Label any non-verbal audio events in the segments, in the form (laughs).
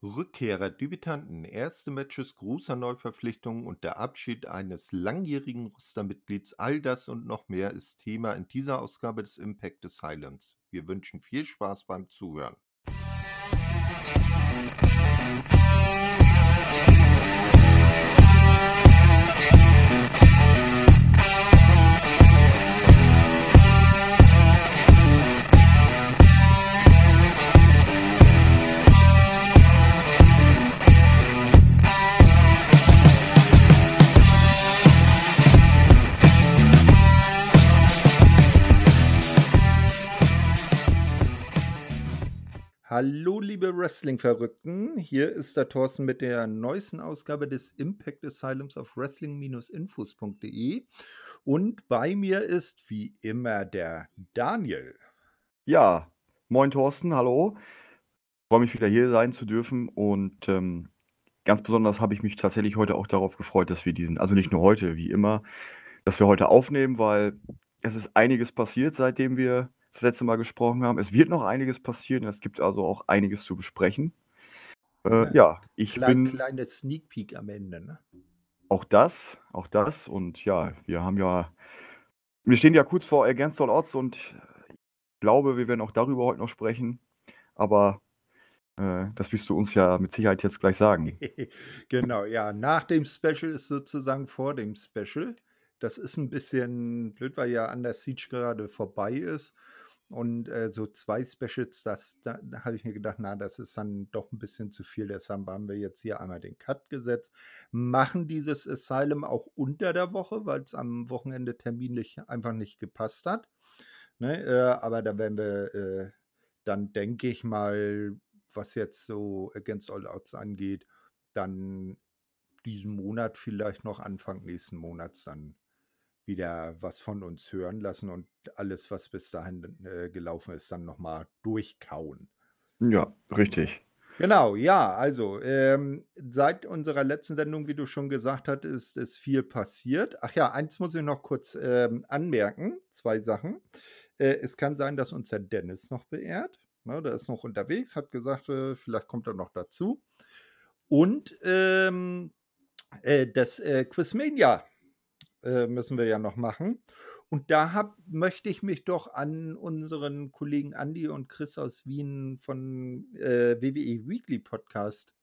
Rückkehrer, Debütanten, erste Matches, großer Neuverpflichtungen und der Abschied eines langjährigen Rostermitglieds, all das und noch mehr ist Thema in dieser Ausgabe des Impact Asylums. Wir wünschen viel Spaß beim Zuhören. Hallo, liebe Wrestling-Verrückten. Hier ist der Thorsten mit der neuesten Ausgabe des Impact Asylums auf wrestling-infos.de. Und bei mir ist wie immer der Daniel. Ja, moin Thorsten, hallo. Freue mich wieder hier sein zu dürfen und ähm, ganz besonders habe ich mich tatsächlich heute auch darauf gefreut, dass wir diesen, also nicht nur heute, wie immer, dass wir heute aufnehmen, weil es ist einiges passiert, seitdem wir das letzte Mal gesprochen haben. Es wird noch einiges passieren. Es gibt also auch einiges zu besprechen. Äh, ja, ich Klein, bin. Kleine Sneak Peek am Ende, ne? Auch das, auch das. Und ja, wir haben ja. Wir stehen ja kurz vor Against All Odds und ich glaube, wir werden auch darüber heute noch sprechen. Aber äh, das wirst du uns ja mit Sicherheit jetzt gleich sagen. (laughs) genau, ja. Nach dem Special ist sozusagen vor dem Special. Das ist ein bisschen blöd, weil ja Under Siege gerade vorbei ist. Und äh, so zwei Specials, das, da, da habe ich mir gedacht, na, das ist dann doch ein bisschen zu viel. Deshalb haben wir jetzt hier einmal den Cut gesetzt. Machen dieses Asylum auch unter der Woche, weil es am Wochenende terminlich einfach nicht gepasst hat. Ne? Äh, aber da werden wir äh, dann, denke ich mal, was jetzt so Against All Outs angeht, dann diesen Monat vielleicht noch Anfang nächsten Monats dann wieder was von uns hören lassen und alles, was bis dahin äh, gelaufen ist, dann nochmal durchkauen. Ja, richtig. Genau, ja, also ähm, seit unserer letzten Sendung, wie du schon gesagt hast, ist, ist viel passiert. Ach ja, eins muss ich noch kurz ähm, anmerken, zwei Sachen. Äh, es kann sein, dass uns der Dennis noch beehrt. Ne, der ist noch unterwegs, hat gesagt, äh, vielleicht kommt er noch dazu. Und ähm, äh, das äh, Quizmania äh, müssen wir ja noch machen. Und da hab, möchte ich mich doch an unseren Kollegen Andy und Chris aus Wien von äh, WWE Weekly Podcast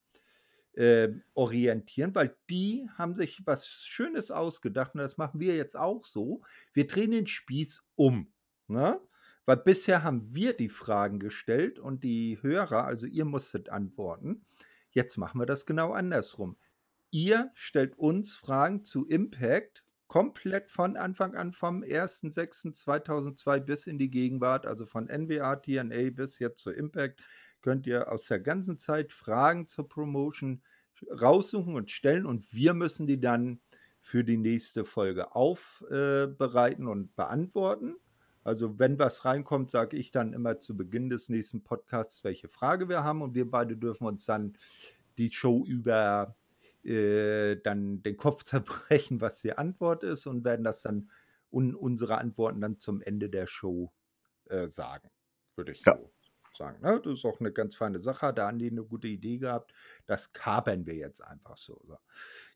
äh, orientieren, weil die haben sich was Schönes ausgedacht und das machen wir jetzt auch so. Wir drehen den Spieß um. Ne? Weil bisher haben wir die Fragen gestellt und die Hörer, also ihr musstet antworten. Jetzt machen wir das genau andersrum. Ihr stellt uns Fragen zu Impact komplett von Anfang an vom 1.6.2002 bis in die Gegenwart, also von NWA, TNA bis jetzt zu Impact, könnt ihr aus der ganzen Zeit Fragen zur Promotion raussuchen und stellen und wir müssen die dann für die nächste Folge aufbereiten äh, und beantworten. Also wenn was reinkommt, sage ich dann immer zu Beginn des nächsten Podcasts, welche Frage wir haben und wir beide dürfen uns dann die Show über äh, dann den Kopf (laughs) zerbrechen, was die Antwort ist und werden das dann un unsere Antworten dann zum Ende der Show äh, sagen, würde ich ja. so sagen. Ne? Das ist auch eine ganz feine Sache. Da haben die eine gute Idee gehabt. Das kapern wir jetzt einfach so. so.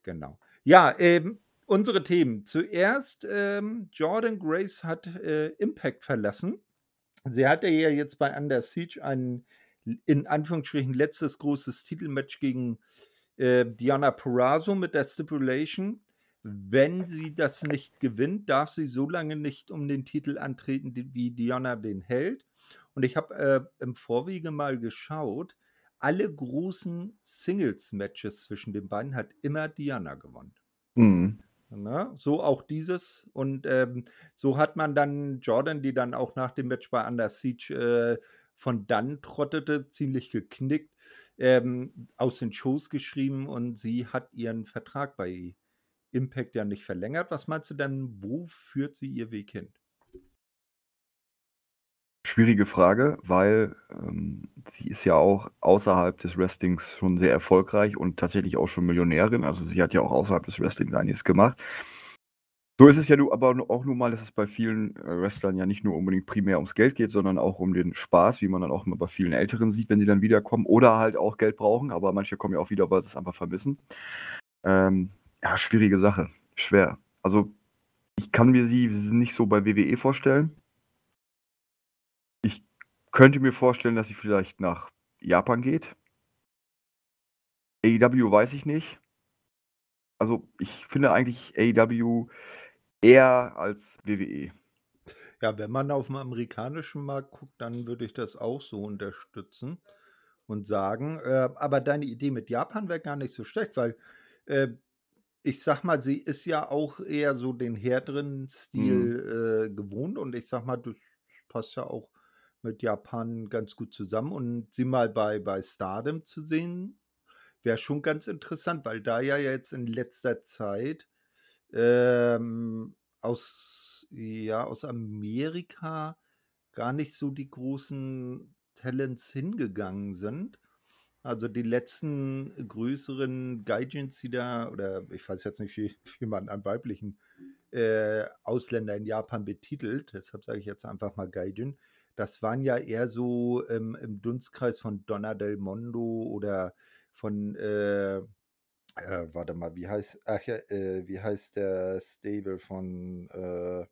Genau. Ja, ähm, unsere Themen. Zuerst, ähm, Jordan Grace hat äh, Impact verlassen. Sie hatte ja jetzt bei Under Siege ein in Anführungsstrichen letztes großes Titelmatch gegen äh, Diana Purrazzo mit der Stipulation, wenn sie das nicht gewinnt, darf sie so lange nicht um den Titel antreten, wie Diana den hält. Und ich habe äh, im Vorwege mal geschaut, alle großen Singles-Matches zwischen den beiden hat immer Diana gewonnen. Mhm. Na, so auch dieses. Und ähm, so hat man dann Jordan, die dann auch nach dem Match bei Under Siege äh, von dann trottete, ziemlich geknickt, ähm, aus den Shows geschrieben und sie hat ihren Vertrag bei Impact ja nicht verlängert. Was meinst du denn, wo führt sie ihr Weg hin? Schwierige Frage, weil ähm, sie ist ja auch außerhalb des Wrestlings schon sehr erfolgreich und tatsächlich auch schon Millionärin. Also sie hat ja auch außerhalb des Wrestlings einiges gemacht. So ist es ja nu aber auch nun mal, dass es bei vielen, äh, Wrestlern ja nicht nur unbedingt primär ums Geld geht, sondern auch um den Spaß, wie man dann auch mal bei vielen Älteren sieht, wenn sie dann wiederkommen oder halt auch Geld brauchen, aber manche kommen ja auch wieder, weil sie es einfach vermissen. Ähm, ja, schwierige Sache, schwer. Also, ich kann mir sie nicht so bei WWE vorstellen. Ich könnte mir vorstellen, dass sie vielleicht nach Japan geht. AEW weiß ich nicht. Also, ich finde eigentlich AEW eher als WWE. Ja, wenn man auf dem amerikanischen Markt guckt, dann würde ich das auch so unterstützen und sagen, äh, aber deine Idee mit Japan wäre gar nicht so schlecht, weil äh, ich sag mal, sie ist ja auch eher so den härteren Mhm. Stil äh, gewohnt und ich sag mal, das passt ja auch mit Japan ganz gut zusammen und sie mal bei, bei Stardom zu sehen, wäre schon ganz interessant, weil da ja jetzt in letzter Zeit ähm, aus, ja, aus Amerika gar nicht so die großen Talents hingegangen sind. Also die letzten größeren Gaijins, die da, oder ich weiß jetzt nicht, wie, wie man einen weiblichen äh, Ausländer in Japan betitelt, deshalb sage ich jetzt einfach mal Gaijin, das waren ja eher so ähm, im Dunstkreis von Donna del Mondo oder von, äh, äh, warte mal, wie heißt, ach ja, äh, wie heißt der Stable von, äh,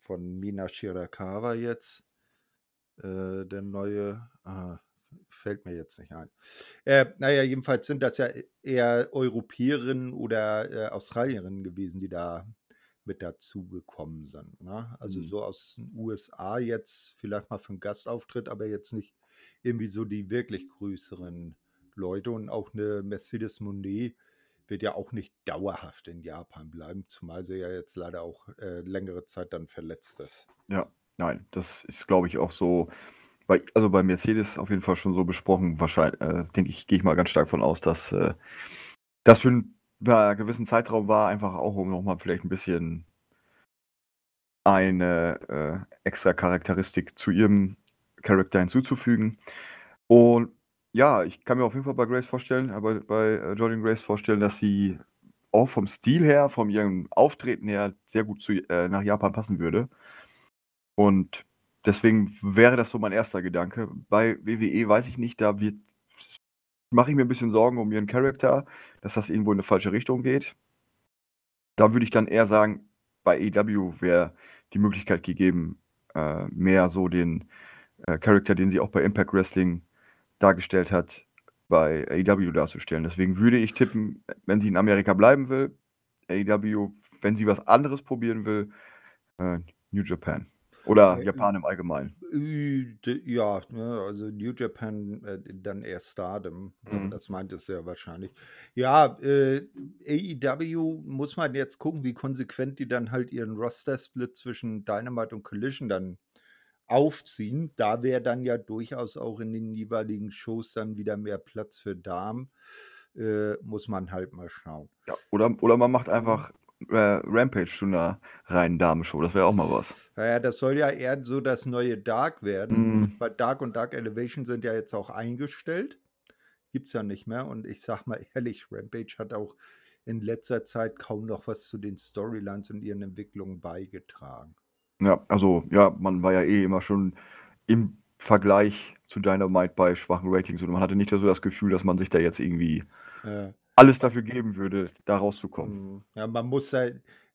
von Mina Shirakawa jetzt? Äh, der neue, ah, fällt mir jetzt nicht ein. Äh, naja, jedenfalls sind das ja eher Europäerinnen oder äh, Australierinnen gewesen, die da mit dazugekommen sind. Ne? Also Mhm. so aus den USA jetzt vielleicht mal für einen Gastauftritt, aber jetzt nicht irgendwie so die wirklich größeren Leute und auch eine Mercedes Monet wird ja auch nicht dauerhaft in Japan bleiben, zumal sie ja jetzt leider auch äh, längere Zeit dann verletzt ist. Ja, nein, das ist, glaube ich, auch so, bei, also bei Mercedes auf jeden Fall schon so besprochen. Wahrscheinlich, äh, denke ich, gehe ich mal ganz stark von aus, dass äh, das für einen ja, gewissen Zeitraum war, einfach auch, um nochmal vielleicht ein bisschen eine äh, extra Charakteristik zu ihrem Charakter hinzuzufügen. Und ja, ich kann mir auf jeden Fall bei Grace vorstellen, aber bei äh, Jordan Grace vorstellen, dass sie auch vom Stil her, von ihrem Auftreten her sehr gut zu, äh, nach Japan passen würde. Und deswegen wäre das so mein erster Gedanke. Bei WWE weiß ich nicht, da mache ich mir ein bisschen Sorgen um ihren Charakter, dass das irgendwo in eine falsche Richtung geht. Da würde ich dann eher sagen, bei AEW wäre die Möglichkeit gegeben, äh, mehr so den äh, Charakter, den sie auch bei Impact Wrestling dargestellt hat, bei AEW darzustellen. Deswegen würde ich tippen, wenn sie in Amerika bleiben will, AEW, wenn sie was anderes probieren will, äh, New Japan. Oder Äh, Japan im Allgemeinen. Ja, ne, also New Japan, äh, dann eher Stardom. Mhm. Das meintest du ja wahrscheinlich. Ja, äh, AEW muss man jetzt gucken, wie konsequent die dann halt ihren Roster-Split zwischen Dynamite und Collision dann aufziehen. Da wäre dann ja durchaus auch in den jeweiligen Shows dann wieder mehr Platz für Damen. Äh, muss man halt mal schauen. Ja, oder, oder man macht einfach äh, Rampage zu einer reinen Damenshow. Das wäre auch mal was. Naja, das soll ja eher so das neue Dark werden. Mm, Weil Dark und Dark Elevation sind ja jetzt auch eingestellt. Gibt es ja nicht mehr. Und ich sag mal ehrlich, Rampage hat auch in letzter Zeit kaum noch was zu den Storylines und ihren Entwicklungen beigetragen. Ja, also, ja, man war ja eh immer schon im Vergleich zu Dynamite bei schwachen Ratings und man hatte nicht so das Gefühl, dass man sich da jetzt irgendwie Äh, alles dafür geben würde, da rauszukommen. mm, ja, man muss da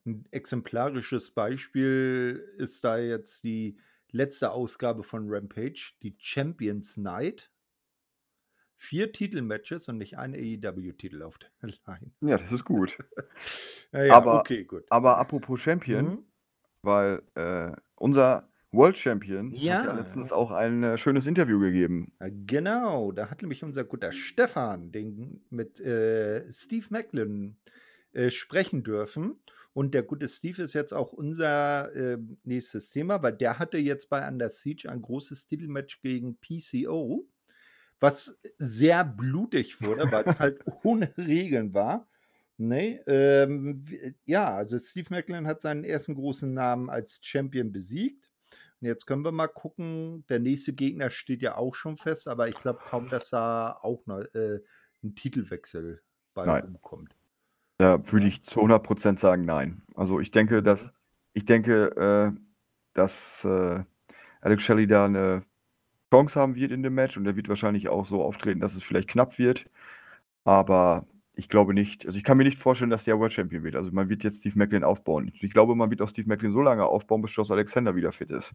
ein exemplarisches Beispiel ist da jetzt die letzte Ausgabe von Rampage, die Champions Night. Vier Titelmatches und nicht ein AEW-Titel auf der (laughs) Line. Ja, das ist gut. (laughs) Naja, Aber, okay, gut. aber apropos Champion, Mhm. Weil äh, unser World Champion hat ja Ja, letztens auch ein äh, schönes Interview gegeben. Ja, Genau, da hat nämlich unser guter Stefan den mit äh, Steve Macklin äh, sprechen dürfen. Und der gute Steve ist jetzt auch unser äh, nächstes Thema, weil der hatte jetzt bei Under Siege ein großes Titelmatch gegen PCO, was sehr blutig wurde, weil es (laughs) halt ohne Regeln war. Nee, ähm, ja, also Steve Macklin hat seinen ersten großen Namen als Champion besiegt. Und jetzt können wir mal gucken. Der nächste Gegner steht ja auch schon fest, aber ich glaube kaum, dass da auch noch, äh, ein Titelwechsel bei Nein. rumkommt. Da würde ich zu 100% sagen, nein. Also ich denke, dass, ich denke, äh, dass äh, Alex Shelley da eine Chance haben wird in dem Match und er wird wahrscheinlich auch so auftreten, dass es vielleicht knapp wird. Aber ich glaube nicht, also ich kann mir nicht vorstellen, dass der World Champion wird. Also man wird jetzt Steve Macklin aufbauen. Ich glaube, man wird auch Steve Macklin so lange aufbauen, bis Josh Alexander wieder fit ist.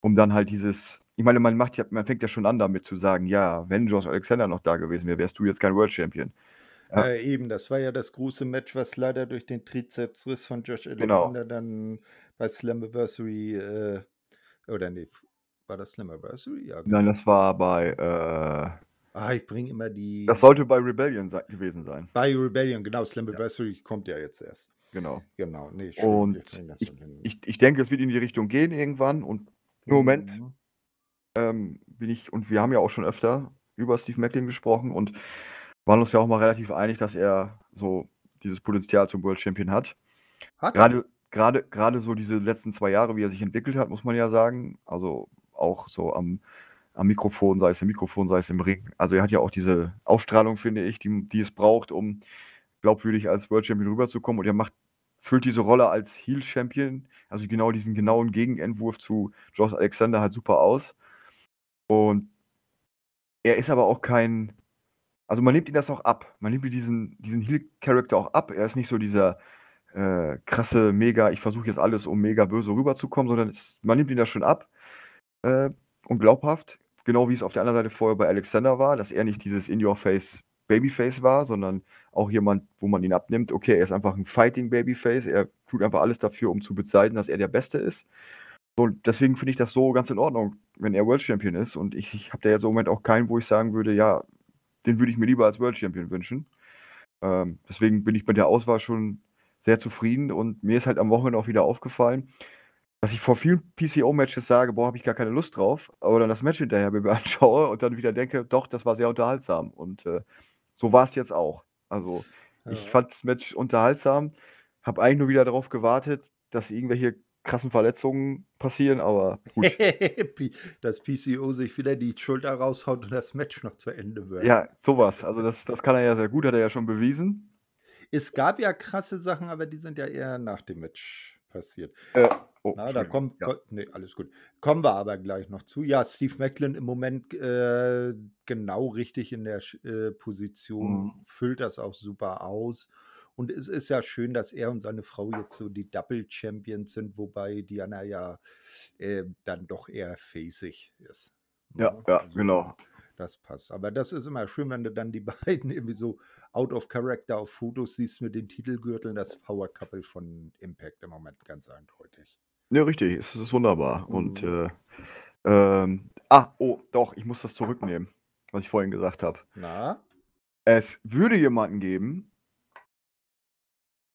Um dann halt dieses, ich meine, man macht ja, man fängt ja schon an damit zu sagen, ja, wenn Josh Alexander noch da gewesen wäre, wärst du jetzt kein World Champion. Ja. Äh, eben, das war ja das große Match, was leider durch den Trizepsriss von Josh genau. Alexander genau. dann bei Slammiversary, äh, oder nee, war das Slammiversary? Ja, Nein, das war bei, äh, Ah, ich bringe immer die. Das sollte bei Rebellion se gewesen sein. Bei Rebellion, genau. Slammiversary ja. kommt ja jetzt erst. Genau. Genau, nee, schön, Und ich, ich, ich, denke, es wird in die Richtung gehen irgendwann. Und im Moment mhm. ähm, bin ich, und wir haben ja auch schon öfter über Steve Macklin gesprochen und waren uns ja auch mal relativ einig, dass er so dieses Potenzial zum World Champion hat. Hat gerade, gerade, gerade so diese letzten zwei Jahre, wie er sich entwickelt hat, muss man ja sagen. Also auch so am, am Mikrofon, sei es im Mikrofon, sei es im Ring. Also er hat ja auch diese Ausstrahlung, finde ich, die, die es braucht, um glaubwürdig als World Champion rüberzukommen. Und er macht, füllt diese Rolle als Heel Champion, also genau diesen genauen Gegenentwurf zu Josh Alexander halt super aus. Und er ist aber auch kein also man nimmt ihm das auch ab. Man nimmt diesen, diesen Heal-Charakter auch ab. Er ist nicht so dieser äh, krasse, mega, ich versuche jetzt alles, um mega böse rüberzukommen, sondern es, man nimmt ihn das schon ab. Äh, und glaubhaft, genau wie es auf der anderen Seite vorher bei Alexander war, dass er nicht dieses In-Your-Face Babyface war, sondern auch jemand, wo man ihn abnimmt, okay, er ist einfach ein Fighting Babyface, er tut einfach alles dafür, um zu bezeiten, dass er der Beste ist. Und deswegen finde ich das so ganz in Ordnung, wenn er World Champion ist. Und ich, ich habe da jetzt im Moment auch keinen, wo ich sagen würde, ja, den würde ich mir lieber als World Champion wünschen. Ähm, deswegen bin ich mit der Auswahl schon sehr zufrieden und mir ist halt am Wochenende auch wieder aufgefallen, dass ich vor vielen PCO-Matches sage, boah, habe ich gar keine Lust drauf, aber dann das Match hinterher mir (laughs) anschaue und dann wieder denke, doch, das war sehr unterhaltsam. Und äh, so war es jetzt auch. Also ja. ich fand das Match unterhaltsam, habe eigentlich nur wieder darauf gewartet, dass irgendwelche krassen Verletzungen passieren, aber gut. (laughs) dass PCO sich wieder die Schulter raushaut und das Match noch zu Ende wird. Ja, sowas. Also das, das kann er ja sehr gut, hat er ja schon bewiesen. Es gab ja krasse Sachen, aber die sind ja eher nach dem Match passiert. Äh, oh, Na, da kommt, ja. nee, alles gut. Kommen wir aber gleich noch zu. Ja, Steve Macklin im Moment äh, genau richtig in der äh, Position, mhm. füllt das auch super aus. Und es ist ja schön, dass er und seine Frau jetzt so die Double Champions sind, wobei Diana ja äh, dann doch eher facig ist. Ne? Ja, ja, also, genau. Das passt. Aber das ist immer schön, wenn du dann die (laughs) beiden irgendwie so out of character auf Fotos siehst mit den Titelgürteln. Das Power Couple von Impact im Moment ganz eindeutig. Ja, richtig. Es ist wunderbar. Mhm. Und äh, ähm, ah, oh, doch, ich muss das zurücknehmen, was ich vorhin gesagt habe. Na? Es würde jemanden geben,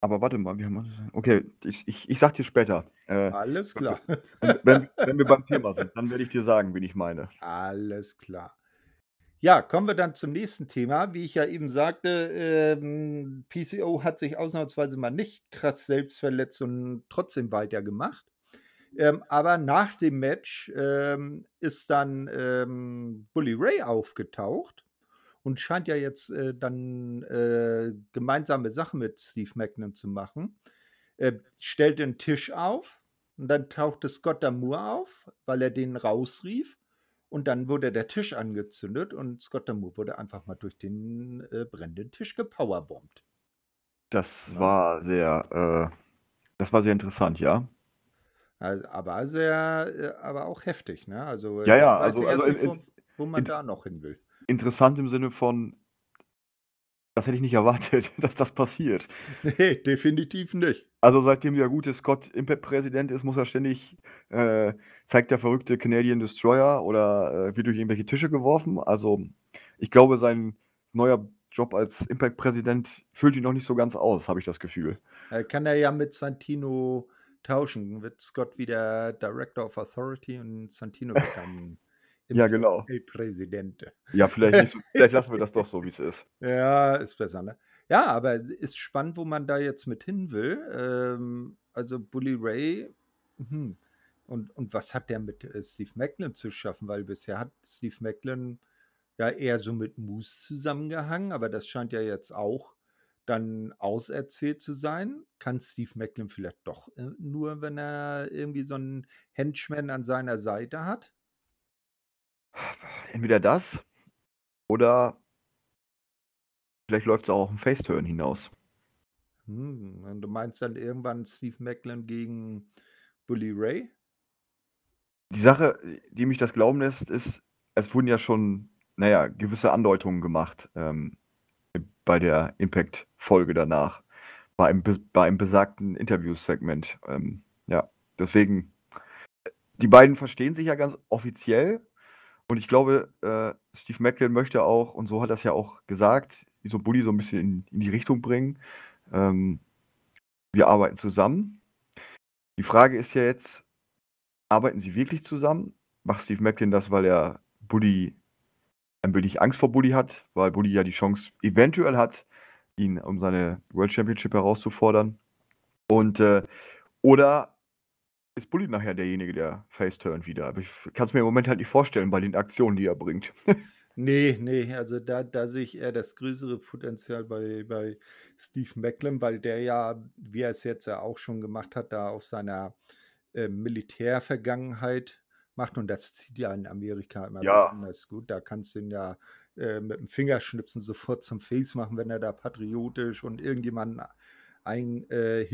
aber warte mal, wir haben. Okay, ich, ich, ich sag dir später. Äh, Alles klar. Wenn, wenn wir beim Thema sind, dann werde ich dir sagen, wen ich meine. Alles klar. Ja, kommen wir dann zum nächsten Thema. Wie ich ja eben sagte, ähm, PCO hat sich ausnahmsweise mal nicht krass selbst verletzt und trotzdem weitergemacht. Ähm, aber nach dem Match ähm, ist dann ähm, Bully Ray aufgetaucht und scheint ja jetzt äh, dann äh, gemeinsame Sachen mit Steve Macklin zu machen. Er stellt den Tisch auf und dann tauchte Scott Damour auf, weil er den rausrief. Und dann wurde der Tisch angezündet und Scott Damour wurde einfach mal durch den äh, brennenden Tisch gepowerbombt. Das ja. war sehr, äh, das war sehr interessant, ja. Also, aber sehr, äh, aber auch heftig, ne? Also ja, ja, also, also in, wo, wo man in, da noch hin will interessant im Sinne von, das hätte ich nicht erwartet, (laughs) dass das passiert. (laughs) Nee, definitiv nicht. Also seitdem der gute Scott Impact-Präsident ist, muss er ständig, äh, zeigt der verrückte Canadian Destroyer oder äh, wird durch irgendwelche Tische geworfen. Also ich glaube, sein neuer Job als Impact-Präsident füllt ihn noch nicht so ganz aus, habe ich das Gefühl. Er kann er ja mit Santino tauschen. Wird Scott wieder Director of Authority und Santino dann (laughs) ja, genau. Präsident. Ja, vielleicht, nicht (laughs) vielleicht lassen wir das doch so, wie es ist. Ja, ist besser, ne? Ja, aber ist spannend, wo man da jetzt mit hin will. Ähm, also Bully Ray, hm. und, und was hat der mit äh, Steve Macklin zu schaffen? Weil bisher hat Steve Macklin ja eher so mit Moose zusammengehangen, aber das scheint ja jetzt auch dann auserzählt zu sein? Kann Steve Macklin vielleicht doch äh, nur, wenn er irgendwie so einen Henchman an seiner Seite hat? Entweder das oder vielleicht läuft es auch auf 'n Face-Turn hinaus. Hm, und du meinst dann irgendwann Steve Macklin gegen Bully Ray? Die Sache, die mich das glauben lässt, ist, es wurden ja schon, naja, gewisse Andeutungen gemacht, ähm, bei der Impact-Folge danach, bei einem be bei einem besagten Interviewsegment. Ähm, ja, deswegen die beiden verstehen sich ja ganz offiziell und ich glaube, äh, Steve Macklin möchte auch, und so hat er's ja auch gesagt, so Bully so ein bisschen in in die Richtung bringen. Ähm, wir arbeiten zusammen. Die Frage ist ja jetzt, arbeiten sie wirklich zusammen? Macht Steve Macklin das, weil er Bully ein wenig Angst vor Bully hat, weil Bully ja die Chance eventuell hat, ihn um seine World Championship herauszufordern? Und, äh oder ist Bully nachher derjenige, der face-turnt wieder? Aber ich kann's mir im Moment halt nicht vorstellen bei den Aktionen, die er bringt. (laughs) Ne, ne, also da da sehe ich eher das größere Potenzial bei bei Steve Macklin, weil der ja, wie er es jetzt ja auch schon gemacht hat, da auf seiner, äh, Militärvergangenheit macht und das zieht ja in Amerika immer Ja. besonders gut. Da kannst du ihn ja, äh, mit dem Fingerschnipsen sofort zum Face machen, wenn er da patriotisch und irgendjemanden ein äh,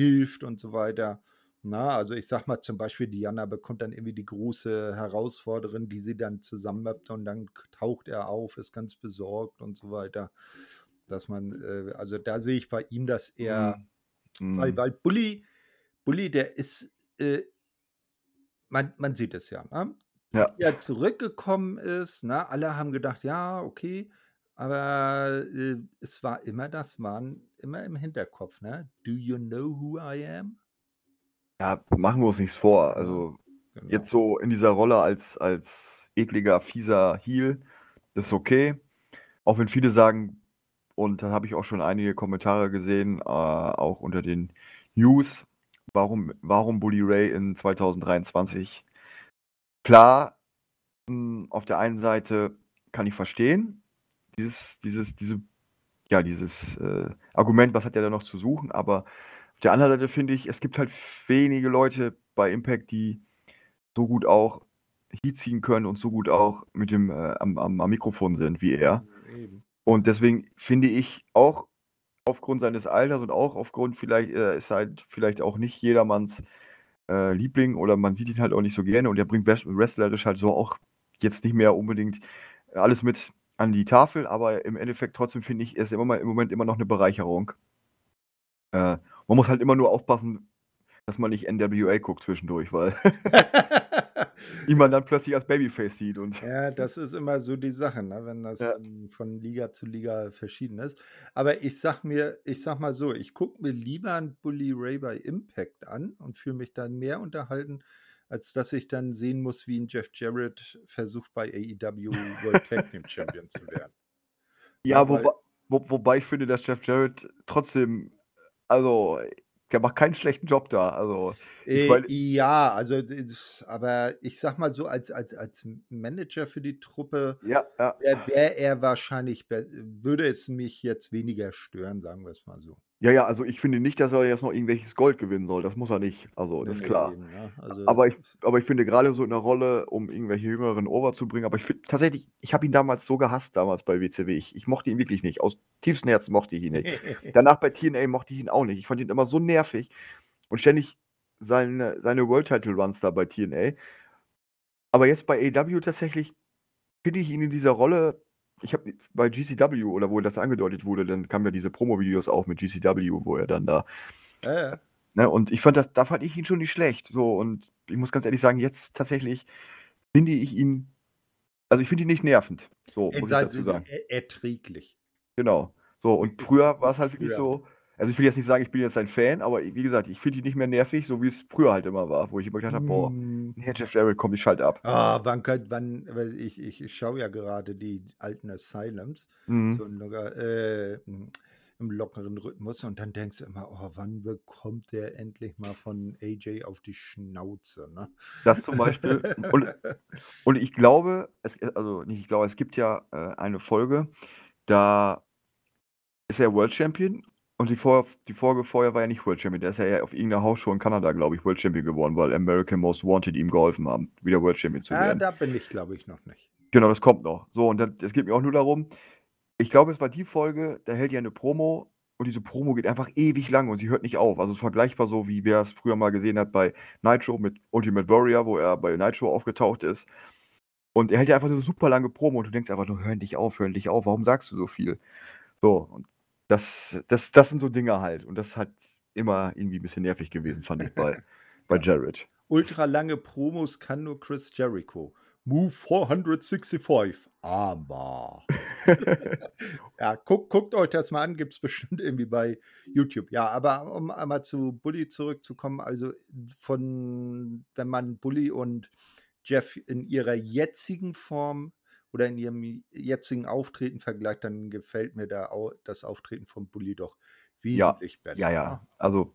und so weiter. Na, also ich sage mal zum Beispiel, Diana bekommt dann irgendwie die große Herausforderin, die sie dann zusammenmappt und dann taucht er auf, ist ganz besorgt und so weiter. Dass man, äh also da sehe ich bei ihm das eher Mhm. weil weil Bully Bully, der ist, äh man man sieht es ja, ne? Ja. Wie er zurückgekommen ist, ne? Alle haben gedacht: „Ja, okay“, aber, äh, es war immer das waren immer im Hinterkopf, ne? „Do you know who I am?“ Ja, machen wir uns nichts vor. Also, genau. jetzt so in dieser Rolle als als ekliger, fieser Heel ist okay. Auch wenn viele sagen und da habe ich auch schon einige Kommentare gesehen, äh, auch unter den News, warum warum Bully Ray in 2023? Klar, hm, auf der einen Seite kann ich verstehen, dieses dieses diese ja, dieses, äh, Argument, was hat er da noch zu suchen? Aber auf der anderen Seite finde ich, es gibt halt wenige Leute bei Impact, die so gut auch Heat ziehen können und so gut auch mit dem, äh am am am Mikrofon sind wie er. Eben. Und deswegen finde ich auch aufgrund seines Alters und auch aufgrund vielleicht äh, ist halt vielleicht auch nicht jedermanns, äh, Liebling oder man sieht ihn halt auch nicht so gerne und er bringt wres wrestlerisch halt so auch jetzt nicht mehr unbedingt alles mit an die Tafel, aber im Endeffekt trotzdem finde ich, er ist immer mal im Moment immer noch 'ne Bereicherung. Äh, man muss halt immer nur aufpassen, dass man nicht NWA guckt zwischendurch, weil (laughs) (laughs) ihn man dann plötzlich als Babyface sieht und Ja, das ist immer so die Sache, ne, wenn das Ja. dann von Liga zu Liga verschieden ist. Aber ich sage mir ich sage mal so, ich gucke mir lieber 'n Bully Ray bei Impact an und fühle mich dann mehr unterhalten, als dass ich dann sehen muss, wie 'n Jeff Jarrett versucht, bei AEW World Tag Team (laughs) Champion zu werden. Ja, wobei wo wobei ich finde, dass Jeff Jarrett trotzdem also, der macht keinen schlechten Job da. Also, Äh, meine ja, also aber ich sage mal so, als als als Manager für die Truppe Ja, ja. wäre wäre er wahrscheinlich würde es mich jetzt weniger stören, sagen wir's mal so. Ja, ja, also ich finde nicht, dass er jetzt noch irgendwelches Gold gewinnen soll. Das muss er nicht. Also, das ist klar. eben, ne? Also Aber ich aber ich finde grade so in 'ner Rolle, um irgendwelche Jüngeren over zu bringen aber ich finde tatsächlich, ich habe ihn damals so gehasst damals bei WCW. Ich ich mochte ihn wirklich nicht. Aus tiefstem Herzen mochte ich ihn nicht. (laughs) Danach bei TNA mochte ich ihn auch nicht. Ich fand ihn immer so nervig und ständig seine seine World Title Runs da bei TNA. Aber jetzt bei AEW tatsächlich finde ich ihn in dieser Rolle ich habe bei GCW oder wo das angedeutet wurde, dann kamen ja diese Promovideos auch mit GCW, wo er dann da Ja, ja. ne, und ich fand das da fand ich ihn schon nicht schlecht, so und ich muss ganz ehrlich sagen, jetzt tatsächlich finde ich ihn also, ich finde ihn nicht nervend, so, muss ich dazu sagen. er erträglich. Genau. So, und früher war's halt wirklich Ja. so also, ich will jetzt nicht sagen, ich bin jetzt ein Fan, aber wie gesagt, ich finde ihn nicht mehr nervig, so wie's früher halt immer war, wo ich immer gedacht habe: „Boah, Hm. ne, Jeff Jarrett, komm, ich schalte ab.“ Ah, wann könnt wann weil ich ich schaue ja gerade die alten Asylums, so Mhm. in locker äh, im lockeren Rhythmus und dann denkst du immer: „Oh, wann bekommt der endlich mal von AJ auf die Schnauze“, ne? Das zum Beispiel. Und und ich glaube, es also, nicht ich glaube, es gibt ja, äh, eine Folge, da ist er World Champion Und die, Vor die Folge vorher war ja nicht World Champion. Der ist ja auf irgendeiner Hausshow in Kanada, glaube ich, World Champion geworden, weil American Most Wanted ihm geholfen haben, wieder World Champion zu werden. da bin ich, glaube ich, noch nicht. Genau, das kommt noch. So, und es geht mir auch nur darum, ich glaube, es war die Folge, da hält ja eine Promo und diese Promo geht einfach ewig lang und sie hört nicht auf. Also es ist vergleichbar so, wie wer es früher mal gesehen hat bei Nitro mit Ultimate Warrior, wo er bei Nitro aufgetaucht ist. Und er hält ja einfach eine super lange Promo und du denkst einfach nur, hör nicht auf, hör nicht auf, warum sagst du so viel? So, und das, das, das sind so Dinge halt. Und das halt immer irgendwie ein bisschen nervig gewesen, fand ich bei, (laughs) bei Jared. Ultra lange Promos kann nur Chris Jericho. Move 465. Armbar. (laughs) ja, guckt, guckt euch das mal an, gibt es bestimmt irgendwie bei YouTube. Ja, aber um einmal zu Bully zurückzukommen, also von, wenn man Bully und Jeff in ihrer jetzigen Form oder in ihrem jetzigen Auftreten vergleicht, dann gefällt mir da das Auftreten von Bully doch Ja, wesentlich besser. ja, ne? ja. Also,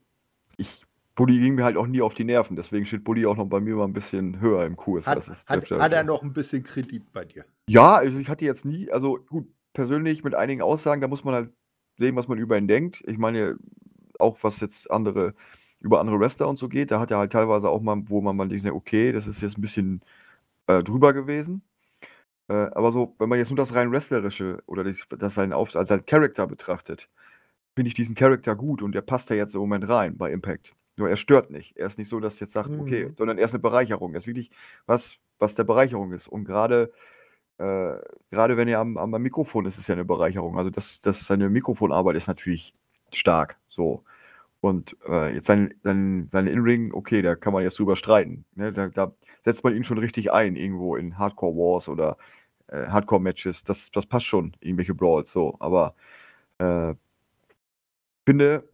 ich, Bully ging mir halt auch nie auf die Nerven. Deswegen steht Bully auch noch bei mir mal ein bisschen höher im Kurs. Hat, hat, hat er noch ein bisschen Kredit bei dir? Ja, also ich hatte jetzt nie, also gut, persönlich mit einigen Aussagen, da muss man halt sehen, was man über ihn denkt. Ich meine, auch was jetzt andere, über andere Wrestler und so geht, da hat er halt teilweise auch mal, wo man mal denkt, okay, das ist jetzt ein bisschen äh, drüber gewesen. Äh, aber so, wenn man jetzt nur das rein Wrestlerische oder das, das sein Auf, als sein Charakter betrachtet, finde ich diesen Charakter gut und der passt da jetzt im Moment rein bei Impact. Nur er stört nicht. Er ist nicht so, dass jetzt sagt, okay, Mhm. sondern er ist eine Bereicherung. Er ist wirklich was, was der Bereicherung ist. Und gerade äh, gerade wenn er am, am Mikrofon ist, ist es ja eine Bereicherung. Also das, das seine Mikrofonarbeit ist natürlich stark. So. Und äh, jetzt sein, sein, seine In-Ring, okay, da kann man jetzt drüber streiten. Ne? Da, da setzt man ihn schon richtig ein, irgendwo in Hardcore Wars oder äh, Hardcore Matches. Das, das passt schon, irgendwelche Brawls so. Aber äh, finde,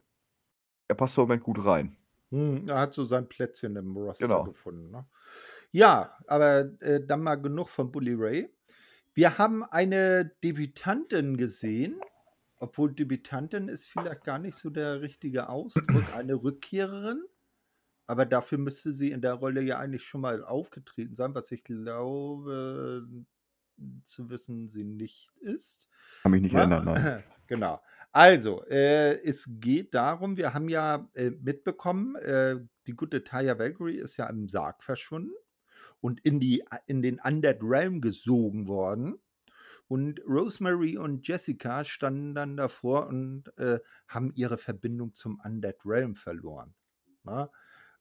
er passt im Moment gut rein. Hm, er hat so sein Plätzchen im Roster Genau. gefunden. Ne? Ja, aber äh, dann mal genug von Bully Ray. Wir haben eine Debütantin gesehen, obwohl Debütantin ist vielleicht gar nicht so der richtige Ausdruck, (clears throat) eine Rückkehrerin. Aber dafür müsste sie in der Rolle ja eigentlich schon mal aufgetreten sein, was ich glaube zu wissen, sie nicht ist. Kann mich nicht Ja, erinnern, nein. (laughs) Genau. Also, äh, es geht darum, wir haben ja äh, mitbekommen, äh, die gute Taya Valkyrie ist ja im Sarg verschwunden und in, die, in den Undead Realm gesogen worden. Und Rosemary und Jessica standen dann davor und äh, haben ihre Verbindung zum Undead Realm verloren. Na?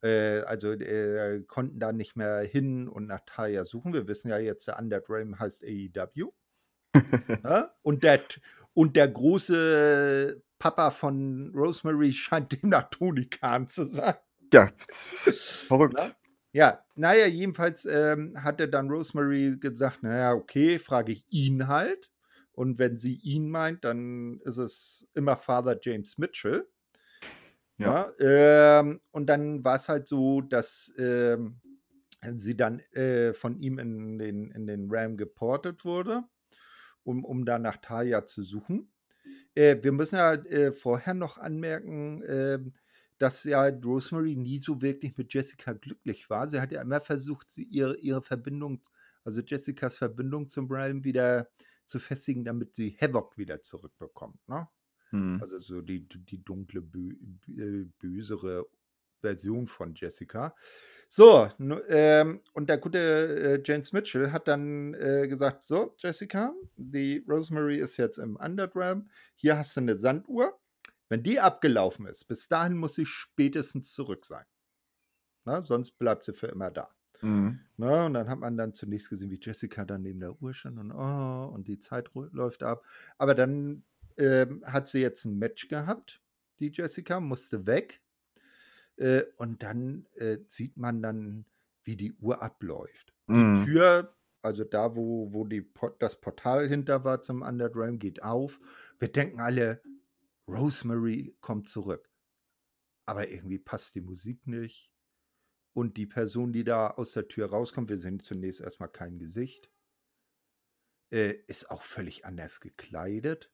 Äh, also äh, konnten da nicht mehr hin und nach Taya suchen. Wir wissen ja jetzt, der Undead Realm heißt AEW. Ja? (laughs) Und, der, und der große Papa von Rosemary scheint demnach Tony Khan zu sein. Ja, (laughs) verrückt. Na? Ja, naja, jedenfalls ähm, hatte dann Rosemary gesagt, naja, okay, frage ich ihn halt. Und wenn sie ihn meint, dann ist es immer Father James Mitchell. Ja. Ja, ähm, und dann war es halt so, dass ähm, sie dann äh, von ihm in den, in den Ram geportet wurde, um, um da nach Taya zu suchen. Äh, wir müssen ja äh, vorher noch anmerken, ähm, dass ja Rosemary nie so wirklich mit Jessica glücklich war. Sie hat ja immer versucht, sie, ihre, ihre Verbindung, also Jessicas Verbindung zum Realm wieder zu festigen, damit sie Havoc wieder zurückbekommt. Ne? Hm. Also so die, die dunkle, bö bö- bösere Version von Jessica. So, ähm, und der gute äh, James Mitchell hat dann äh, gesagt, so, Jessica, die Rosemary ist jetzt im Underground. Hier hast du eine Sanduhr. Wenn die abgelaufen ist, bis dahin muss sie spätestens zurück sein. Na, sonst bleibt sie für immer da. Mhm. Ne? Und dann hat man dann zunächst gesehen, wie Jessica dann neben der Uhr stand und oh, und die Zeit läuft ab. Aber dann ähm, hat sie jetzt ein Match gehabt, die Jessica, musste weg. Äh, und dann äh, sieht man dann, wie die Uhr abläuft. Die Mhm. Tür, also da, wo, wo die, Port- das Portal hinter war zum Underground, geht auf. Wir denken alle, Rosemary kommt zurück. Aber irgendwie passt die Musik nicht. Und die Person, die da aus der Tür rauskommt, wir sehen zunächst erstmal kein Gesicht, äh, ist auch völlig anders gekleidet.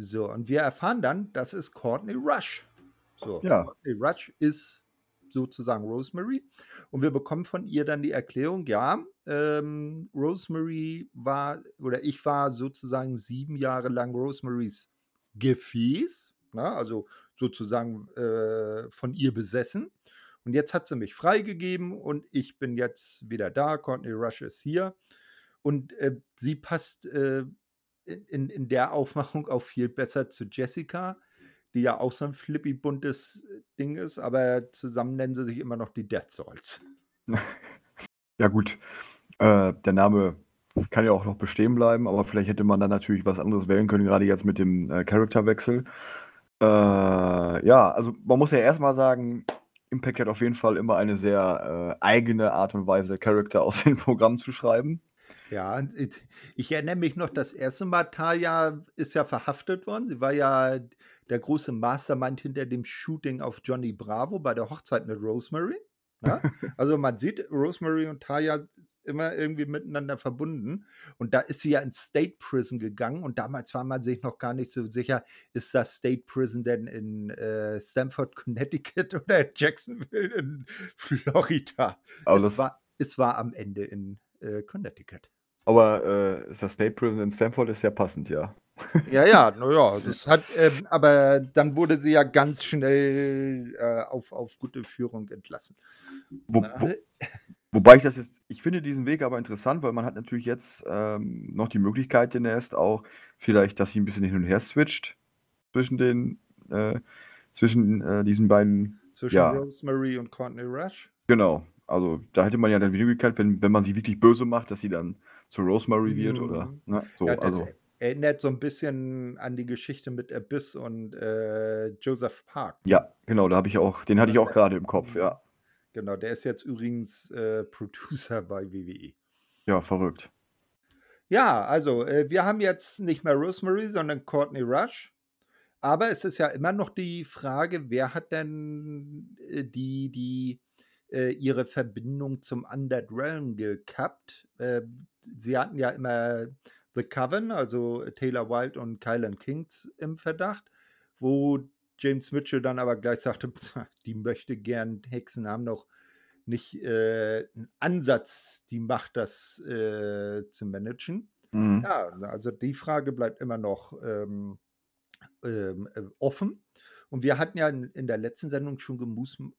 So, und wir erfahren dann, das ist Courtney Rush. So, Ja. Courtney Rush ist sozusagen Rosemary. Und wir bekommen von ihr dann die Erklärung, ja, ähm, Rosemary war, oder ich war sozusagen sieben Jahre lang Rosemarys Gefäß. ne? also sozusagen äh, von ihr besessen. Und jetzt hat sie mich freigegeben und ich bin jetzt wieder da. Courtney Rush ist hier. Und äh, sie passt äh, in, in der Aufmachung auch viel besser zu Jessica, die ja auch so ein flippy buntes äh, Ding ist, aber zusammen nennen sie sich immer noch die Dead Souls. (laughs) Ja, gut. Äh, der Name kann ja auch noch bestehen bleiben, aber vielleicht hätte man dann natürlich was anderes wählen können, gerade jetzt mit dem äh, Charakterwechsel. Äh, ja, also man muss ja erstmal sagen, Impact hat auf jeden Fall immer eine sehr äh, eigene Art und Weise, Charakter aus den Programmen zu schreiben. Ja, ich erinnere mich noch, das erste Mal, Taya ist ja verhaftet worden. Sie war ja der große Mastermind hinter dem Shooting auf Johnny Bravo bei der Hochzeit mit Rosemary. Ja? Ne? (laughs) Also man sieht Rosemary und Taya immer irgendwie miteinander verbunden. Und da ist sie ja ins State Prison gegangen. Und damals war man sich noch gar nicht so sicher, ist das State Prison denn in äh, Stamford, Connecticut (laughs) oder Jacksonville in Florida? Also es, war, es war am Ende in äh, Connecticut. Aber äh, das State Prison in Stanford ist ja passend, ja. (laughs) Ja, ja, naja, das hat, ähm, aber dann wurde sie ja ganz schnell äh, auf, auf gute Führung entlassen. Wo, wo, wobei ich das jetzt, ich finde diesen Weg aber interessant, weil man hat natürlich jetzt ähm, noch die Möglichkeit in Nest auch vielleicht, dass sie ein bisschen hin und her switcht zwischen den, äh, zwischen äh, diesen beiden. Zwischen ja. Rosemary und Courtney Rush? Genau. Also da hätte man ja dann die Möglichkeit, wenn, wenn man sie wirklich böse macht, dass sie dann zu Rosemary wird mhm. oder ne? so. Ja, also. Erinnert so ein bisschen an die Geschichte mit Abyss und äh, Joseph Park. Ja, genau, da habe ich auch, den hatte ich auch gerade im Kopf, ja. Mhm. Genau, der ist jetzt übrigens äh, (laughs) Producer bei WWE. Ja, verrückt. Ja, also äh, wir haben jetzt nicht mehr Rosemary, sondern Courtney Rush. Aber es ist ja immer noch die Frage, wer hat denn äh, die, die äh, ihre Verbindung zum Undead Realm gekappt. Sie hatten ja immer The Coven, also Taylor Wilde und Kylan Kings im Verdacht, wo James Mitchell dann aber gleich sagte, (laughs) die möchte gern Hexen haben noch nicht äh, einen Ansatz, die Macht, das äh, zu managen. Mhm. Ja, also die Frage bleibt immer noch ähm, ähm, äh, offen. Und wir hatten ja in, in der letzten Sendung schon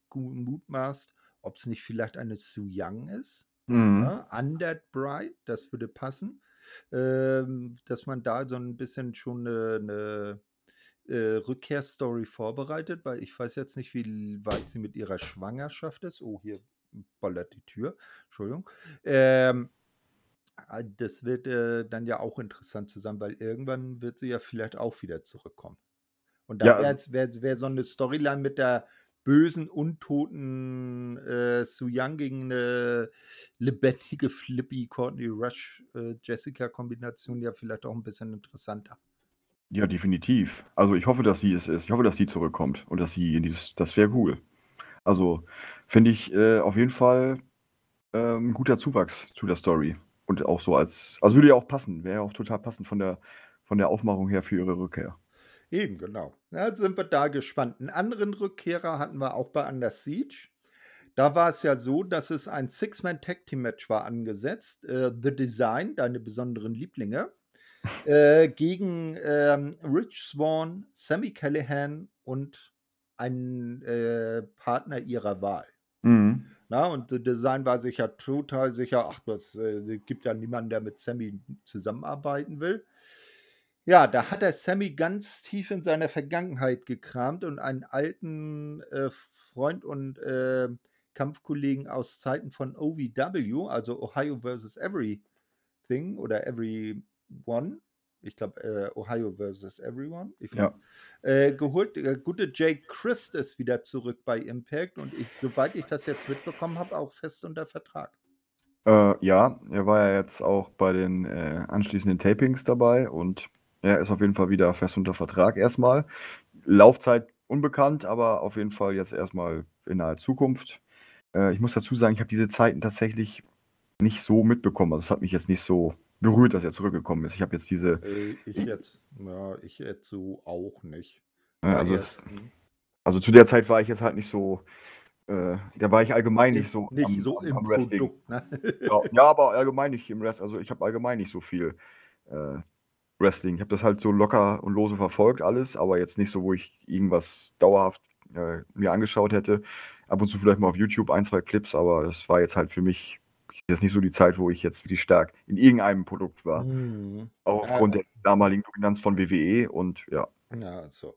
gemutmaßt, ob es nicht vielleicht eine Sue Young ist. Mhm. Ja, Undead Bride, das würde passen. Ähm, dass man da so ein bisschen schon eine, eine äh, Rückkehrstory vorbereitet, weil ich weiß jetzt nicht, wie weit sie mit ihrer Schwangerschaft ist. Oh, hier ballert die Tür. Entschuldigung. Ähm, ah, das wird äh, dann ja auch interessant zusammen, weil irgendwann wird sie ja vielleicht auch wieder zurückkommen. Und da ja, wäre wär, wär so eine Storyline mit der bösen, untoten äh, Su Yang gegen eine lebendige, (laughs) flippy Courtney Rush äh, Jessica-Kombination ja vielleicht auch ein bisschen interessanter. Ja, definitiv. Also ich hoffe, dass sie es ist. Ich hoffe, dass sie zurückkommt und dass sie in dieses, das wäre cool. Also finde ich äh, auf jeden Fall ähm, ein guter Zuwachs zu der Story. Und auch so als, also würde ja auch passen, wäre ja auch total passend von der, von der Aufmachung her für ihre Rückkehr. Eben, genau. Ja, sind wir da gespannt. Einen anderen Rückkehrer hatten wir auch bei Under Siege. Da war es ja so, dass es ein Six-Man-Tag-Team-Match war angesetzt. Äh, The Design, deine besonderen Lieblinge, (laughs) äh, gegen ähm, Rich Swan, Sammy Callahan und einen äh, Partner ihrer Wahl. Mhm. Na, und The Design war sich ja total sicher, ach, das äh, gibt ja niemanden, der mit Sammy zusammenarbeiten will. Ja, da hat er Sammy ganz tief in seiner Vergangenheit gekramt und einen alten äh, Freund und äh, Kampfkollegen aus Zeiten von OVW, also Ohio versus Everything oder Everyone, ich glaube äh, Ohio versus Everyone, ja. äh, geholt. Der gute Jake Christ ist wieder zurück bei Impact und ich, soweit ich das jetzt mitbekommen habe, auch fest unter Vertrag. Äh, ja, er war ja jetzt auch bei den äh, anschließenden Tapings dabei und er ist auf jeden Fall wieder fest unter Vertrag erstmal. Laufzeit unbekannt, aber auf jeden Fall jetzt erstmal in naher Zukunft. Äh, ich muss dazu sagen, ich habe diese Zeiten tatsächlich nicht so mitbekommen. Also es hat mich jetzt nicht so berührt, dass er zurückgekommen ist. Ich habe jetzt diese. Äh, ich jetzt, ja, ich jetzt so auch nicht. Äh, also, es, also zu der Zeit war ich jetzt halt nicht so. Äh, da war ich allgemein nicht so. Nicht am, so am, am im Produkt, ne? ja, ja, aber allgemein nicht im Rest. Also ich habe allgemein nicht so viel äh, Wrestling. Ich habe das halt so locker und lose verfolgt, alles, aber jetzt nicht so, wo ich irgendwas dauerhaft äh, mir angeschaut hätte. Ab und zu vielleicht mal auf YouTube ein, zwei Clips, aber das war jetzt halt für mich jetzt nicht so die Zeit, wo ich jetzt wirklich stark in irgendeinem Produkt war. Mhm. Auch aufgrund ja. der damaligen Dominanz von WWE und ja. Ja, so.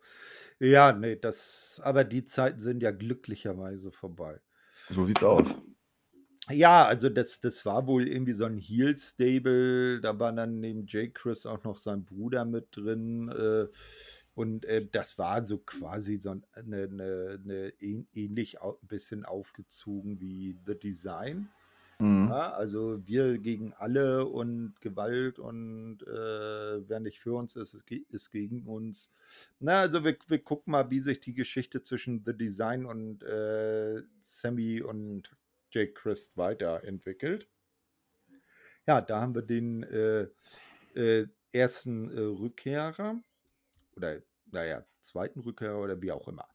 Ja, nee, das, aber die Zeiten sind ja glücklicherweise vorbei. So sieht's aus. Ja, also das, das war wohl irgendwie so ein Heel-Stable. Da war dann neben Jake Chris auch noch sein Bruder mit drin. Äh, und äh, das war so quasi so eine, eine, eine ähnlich ein bisschen aufgezogen wie The Design. Mhm. Ja, also wir gegen alle und Gewalt und äh, wer nicht für uns ist, ist gegen uns. Na, also wir, wir gucken mal, wie sich die Geschichte zwischen The Design und äh, Sammy und Jake Christ weiterentwickelt. Ja, da haben wir den äh, äh, ersten äh, Rückkehrer oder naja, zweiten Rückkehrer oder wie auch immer.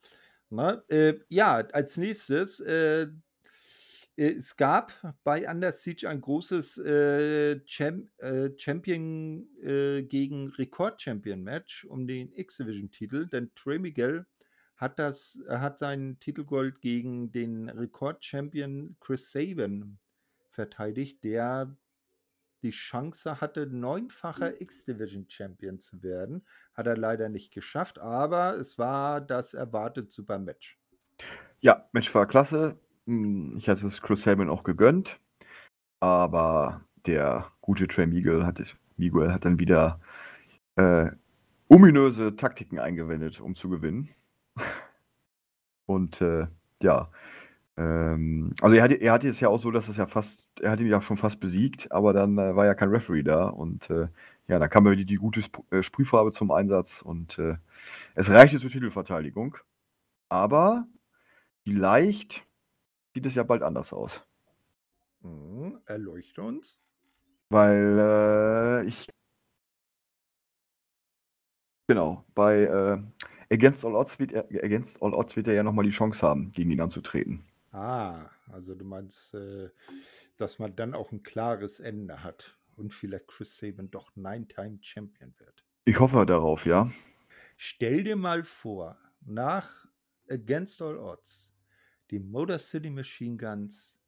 Na, äh, ja, als nächstes, äh, äh, es gab bei Under Siege ein großes Champ Champion gegen Rekord-Champion-Match um den X-Division-Titel, denn Trey Miguel hat das hat seinen Titelgold gegen den Rekord-Champion Chris Sabin verteidigt, der die Chance hatte, neunfacher X-Division-Champion zu werden. Hat er leider nicht geschafft, aber es war das erwartet super Match. Ja, Match war klasse. Hm, ich hatte es Chris Sabin auch gegönnt, aber der gute Trey Miguel hat, Miguel hat dann wieder äh, ominöse Taktiken eingewendet, um zu gewinnen. Und äh, ja, ähm, also er hatte, er hatte es ja auch so, dass es ja fast, er hat ihn ja schon fast besiegt, aber dann äh, war ja kein Referee da und äh, ja, da kam ja die, die gute Sp äh, Sprühfarbe zum Einsatz und äh, es reichte zur Titelverteidigung. Aber vielleicht sieht es ja bald anders aus. Mhm, erleuchte uns. Weil äh, ich genau, bei äh, Against All Odds wird er, Against All Odds wird er ja nochmal die Chance haben, gegen ihn anzutreten. Ah, also du meinst, äh, dass man dann auch ein klares Ende hat und vielleicht Chris Sabin doch Nine-Time-Champion wird. Ich hoffe darauf, ja. Stell dir mal vor, nach Against All Odds, die Motor City Machine Guns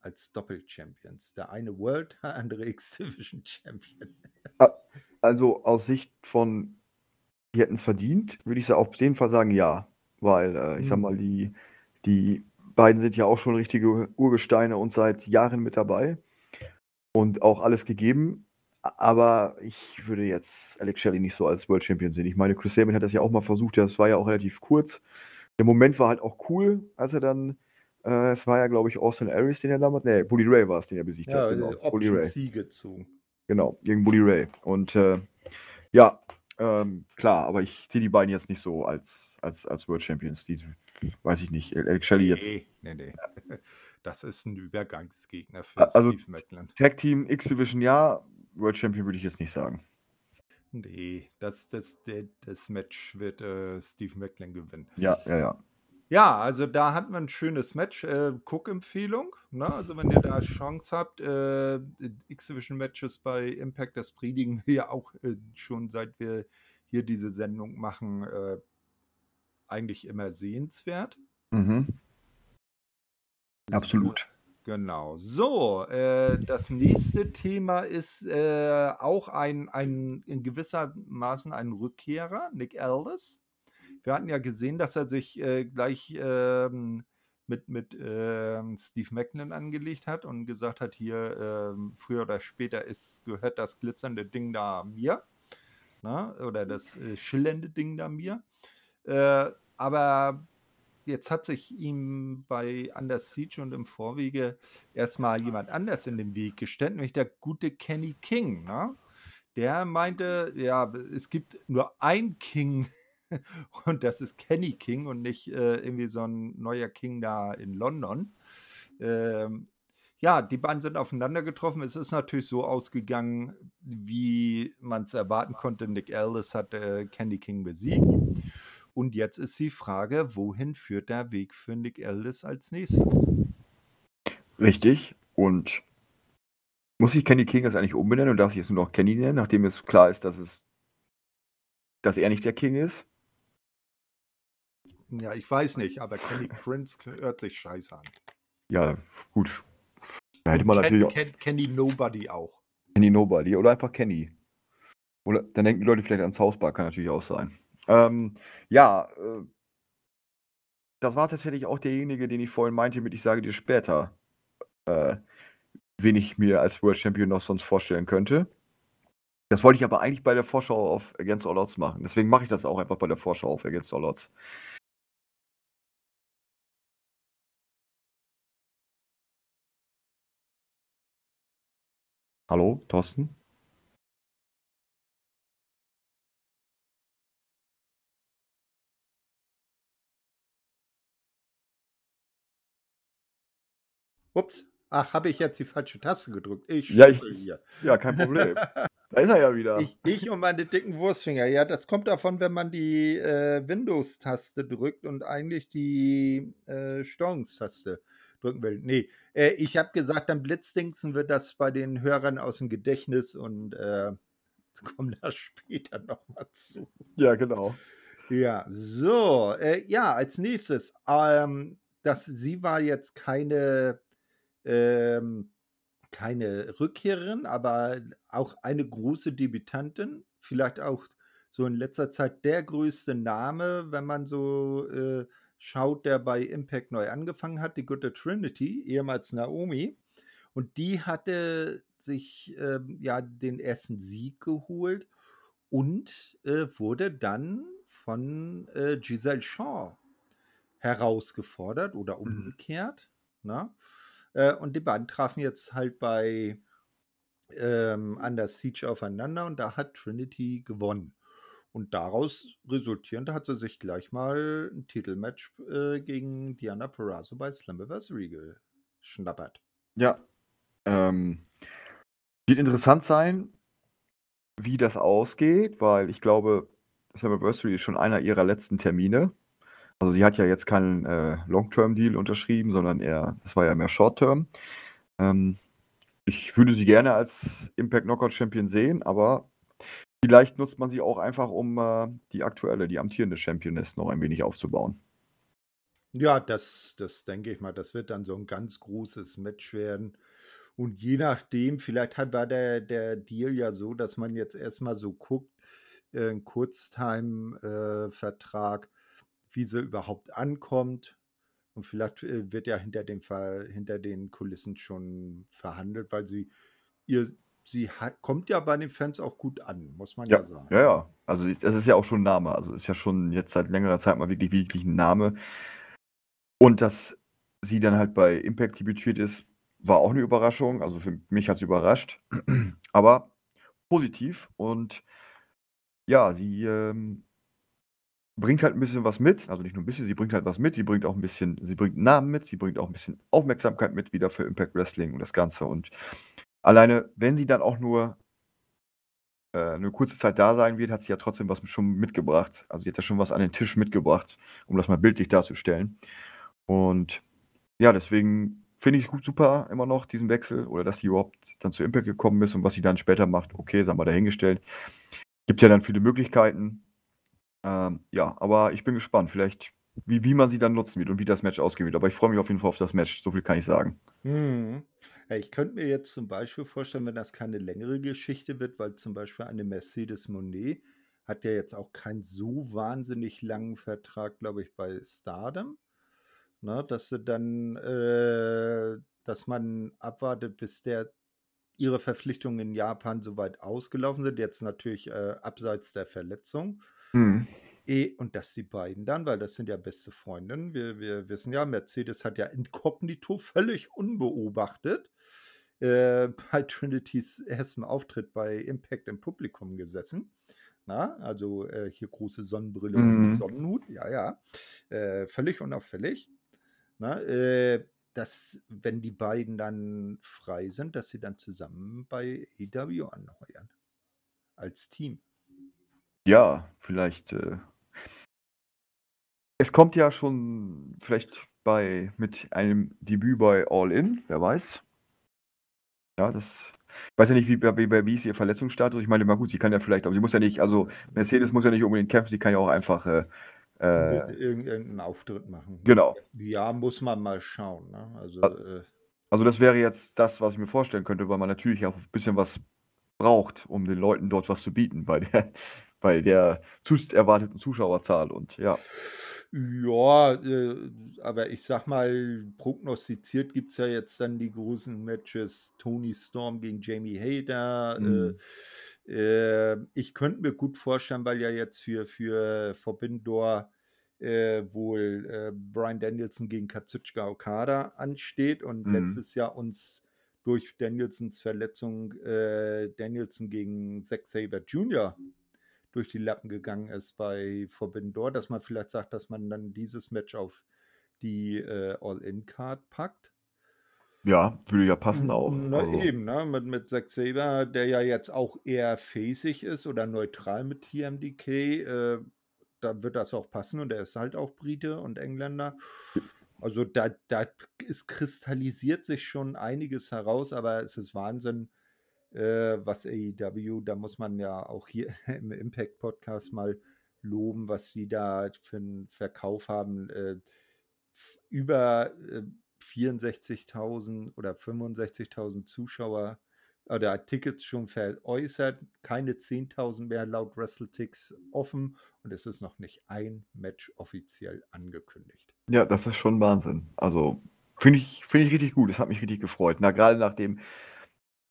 als Doppel-Champions. Der eine World, (laughs) der andere X-Division Champion. Also aus Sicht von die hätten es verdient, würde ich auf jeden Fall sagen, ja. Weil, äh, ich sag mhm. mal, die, die beiden sind ja auch schon richtige Urgesteine und seit Jahren mit dabei und auch alles gegeben. Aber ich würde jetzt Alex Shelley nicht so als World Champion sehen. Ich meine, Chris Sabin hat das ja auch mal versucht, das war ja auch relativ kurz. Der Moment war halt auch cool, als er dann, äh, es war ja, glaube ich, Austin Aries, den er damals, nee, Bully Ray war es, den er besiegt ja, hat. Genau, Bully Ray. Genau, gegen Bully Ray. Und äh, ja, ähm, klar, aber ich sehe die beiden jetzt nicht so als, als, als World Champions. Die, weiß ich nicht. Alex Shelley jetzt. Nee, nee, nee. (laughs) Das ist ein Übergangsgegner für also, Steve Macklin. Tag Team X-Division ja, World Champion würde ich jetzt nicht sagen. Nee, das, das, das Match wird äh, Steve Macklin gewinnen. Ja, ja, ja. Ja, also da hat man ein schönes Match. Äh, Cook-Empfehlung. Ne? Also wenn ihr da Chance habt, äh, X-Division-Matches bei Impact, das predigen wir ja auch äh, schon seit wir hier diese Sendung machen, äh, eigentlich immer sehenswert. Mhm. Absolut. Genau. So, äh, das nächste Thema ist äh, auch ein, ein in gewisser Maßen ein Rückkehrer, Nick Aldis wir hatten ja gesehen, dass er sich äh, gleich ähm, mit, mit ähm, Steve Macklin angelegt hat und gesagt hat, hier ähm, früher oder später ist, gehört das glitzernde Ding da mir. Na? Ne, oder das äh, schillernde Ding da mir. Äh, aber jetzt hat sich ihm bei Anders Siege und im Vorwege erstmal jemand anders in den Weg gestellt, nämlich der gute Kenny King. Ne? Der meinte, ja, es gibt nur ein King (laughs) und das ist Kenny King und nicht äh, irgendwie so ein neuer King da in London. Ähm, ja, die beiden sind aufeinander getroffen. Es ist natürlich so ausgegangen, wie man es erwarten konnte. Nick Aldis hat äh, Kenny King besiegt. Und jetzt ist die Frage, wohin führt der Weg für Nick Aldis als nächstes? Richtig. Und muss ich Kenny King jetzt eigentlich umbenennen und darf ich jetzt nur noch Kenny nennen, nachdem es klar ist, dass es dass er nicht der King ist? Ja, ich weiß nicht, aber Kenny Prince hört sich scheiße an. Ja, gut. Da hätte man Ken, natürlich auch Ken, Kenny Nobody auch. Kenny Nobody oder einfach Kenny. Oder dann denken die Leute vielleicht ans Hausbar, kann natürlich auch sein. Ähm, ja, äh, das war tatsächlich auch derjenige, den ich vorhin meinte, mit ich sage dir später, äh, wen ich mir als World Champion noch sonst vorstellen könnte. Das wollte ich aber eigentlich bei der Vorschau auf Against All Odds machen. Deswegen mache ich das auch einfach bei der Vorschau auf Against All Odds. Hallo, Thorsten? Ups. Ach, habe ich jetzt die falsche Taste gedrückt? Ich Ja, ich- hier. (laughs) Ja, kein Problem. (laughs) da ist er ja wieder. Ich, ich und meine dicken Wurstfinger. Ja, das kommt davon, wenn man die äh, Windows-Taste drückt und eigentlich die äh, Steuerungstaste drücken will. Nee, äh, ich habe gesagt, dann blitzdingsen wir das bei den Hörern aus dem Gedächtnis und äh, (laughs) kommen da später nochmal zu. Ja, genau. Ja, so, äh, ja, als nächstes, ähm, das, sie war jetzt keine, ähm, keine Rückkehrerin, aber auch eine große Debütantin, vielleicht auch so in letzter Zeit der größte Name, wenn man so äh, schaut, der bei Impact neu angefangen hat, die gute Trinity, ehemals Naomi. Und die hatte sich ähm, ja den ersten Sieg geholt und äh, wurde dann von äh, Giselle Shaw herausgefordert oder Mhm. umgekehrt. Ne? Äh, und die beiden trafen jetzt halt bei ähm, Under Siege aufeinander und da hat Trinity gewonnen. Und daraus resultierend hat sie sich gleich mal ein Titelmatch äh, gegen Diana Perazzo bei Slammiversary geschnappert. Ja. Ähm, wird interessant sein, wie das ausgeht, weil ich glaube, Slammiversary ist schon einer ihrer letzten Termine. Also sie hat ja jetzt keinen äh, Long-Term-Deal unterschrieben, sondern eher, das war ja mehr Short-Term. Ähm, ich würde sie gerne als Impact Knockout Champion sehen, aber vielleicht nutzt man sie auch einfach, um äh, die aktuelle, die amtierende Championess noch ein wenig aufzubauen. Ja, das, das denke ich mal, das wird dann so ein ganz großes Match werden. Und je nachdem, vielleicht war der, der Deal ja so, dass man jetzt erstmal so guckt, äh, Kurztime-Vertrag, wie sie überhaupt ankommt. Und vielleicht äh, wird ja hinter, dem Ver hinter den Kulissen schon verhandelt, weil sie ihr, sie hat, kommt ja bei den Fans auch gut an, muss man ja, Ja, sagen. ja, ja. Also das ist ja auch schon ein Name. Also ist ja schon jetzt seit längerer Zeit mal wirklich, wirklich ein Name. Und dass sie dann halt bei Impact debütiert ist, war auch eine Überraschung. Also für mich hat es überrascht. (clears throat) Aber positiv. Und ja, sie ähm, bringt halt ein bisschen was mit. Also nicht nur ein bisschen, sie bringt halt was mit. Sie bringt auch ein bisschen, sie bringt Namen mit. Sie bringt auch ein bisschen Aufmerksamkeit mit wieder für Impact Wrestling und das Ganze. Und alleine, wenn sie dann auch nur äh, eine kurze Zeit da sein wird, hat sie ja trotzdem was schon mitgebracht. Also sie hat ja schon was an den Tisch mitgebracht, um das mal bildlich darzustellen. Und ja, deswegen finde ich es gut super immer noch, diesen Wechsel oder dass sie überhaupt dann zu Impact gekommen ist und was sie dann später macht, okay, sagen wir dahingestellt. Gibt ja dann viele Möglichkeiten. Ähm, ja, aber ich bin gespannt, vielleicht, wie, wie man sie dann nutzen wird und wie das Match ausgehen wird. Aber ich freue mich auf jeden Fall auf das Match, so viel kann ich sagen. Mhm. Ja, ich könnte mir jetzt zum Beispiel vorstellen, wenn das keine längere Geschichte wird, weil zum Beispiel eine Mercedes Monet hat ja jetzt auch keinen so wahnsinnig langen Vertrag, glaube ich, bei Stardom. Ne, dass sie dann, äh, dass man abwartet, bis der ihre Verpflichtungen in Japan soweit ausgelaufen sind. Jetzt natürlich äh, abseits der Verletzung. Mhm. Eh, und dass die beiden dann, weil das sind ja beste Freundinnen, wir, wir wissen ja, Mercedes hat ja inkognito völlig unbeobachtet äh, (laughs) bei Trinity's erstem Auftritt bei Impact im Publikum gesessen. Na, also äh, hier große Sonnenbrille und Mhm. Sonnenhut, ja, ja. Äh, völlig unauffällig. Na, äh, dass, wenn die beiden dann frei sind, dass sie dann zusammen bei EW anheuern. Als Team. Ja, vielleicht. Äh, es kommt ja schon vielleicht bei mit einem Debüt bei All In, wer weiß. Ja, das Ich weiß ja nicht, wie, wie, wie ist ihr Verletzungsstatus? Ich meine, mal gut, sie kann ja vielleicht, aber sie muss ja nicht, also Mercedes muss ja nicht unbedingt kämpfen, sie kann ja auch einfach äh, äh, irgendeinen Auftritt machen. Genau. Ja, muss man mal schauen. Ne? Also, äh, also das wäre jetzt das, was ich mir vorstellen könnte, weil man natürlich auch ein bisschen was braucht, um den Leuten dort was zu bieten bei der, (laughs) bei der erwarteten Zuschauerzahl und ja. Ja, äh, aber ich sag mal, prognostiziert gibt es ja jetzt dann die großen Matches Tony Storm gegen Jamie Hader. Mhm. Äh, äh, ich könnte mir gut vorstellen, weil ja jetzt für, für Forbidden Door äh, wohl äh, Brian Danielson gegen Katsuchika Okada ansteht und mhm. letztes Jahr uns durch Danielsons Verletzung äh, Danielson gegen Zack Saber Jr durch die Lappen gegangen ist bei Forbidden Door, dass man vielleicht sagt, dass man dann dieses Match auf die äh, All-In-Card packt. Ja, würde ja passen auch. Na also. eben, ne? mit, mit Zack Saber, der ja jetzt auch eher facig ist oder neutral mit TMDK, äh, da wird das auch passen und er ist halt auch Brite und Engländer. Also da, da ist, kristallisiert sich schon einiges heraus, aber es ist Wahnsinn, äh, was AEW, da muss man ja auch hier (laughs) im Impact Podcast mal loben, was sie da für einen Verkauf haben. Äh, über äh, 64.000 oder 65.000 Zuschauer oder Tickets schon veräußert, keine 10.000 mehr laut WrestleTix offen und es ist noch nicht ein Match offiziell angekündigt. Ja, das ist schon Wahnsinn. Also finde ich, find ich richtig gut. Das hat mich richtig gefreut. Na, gerade nachdem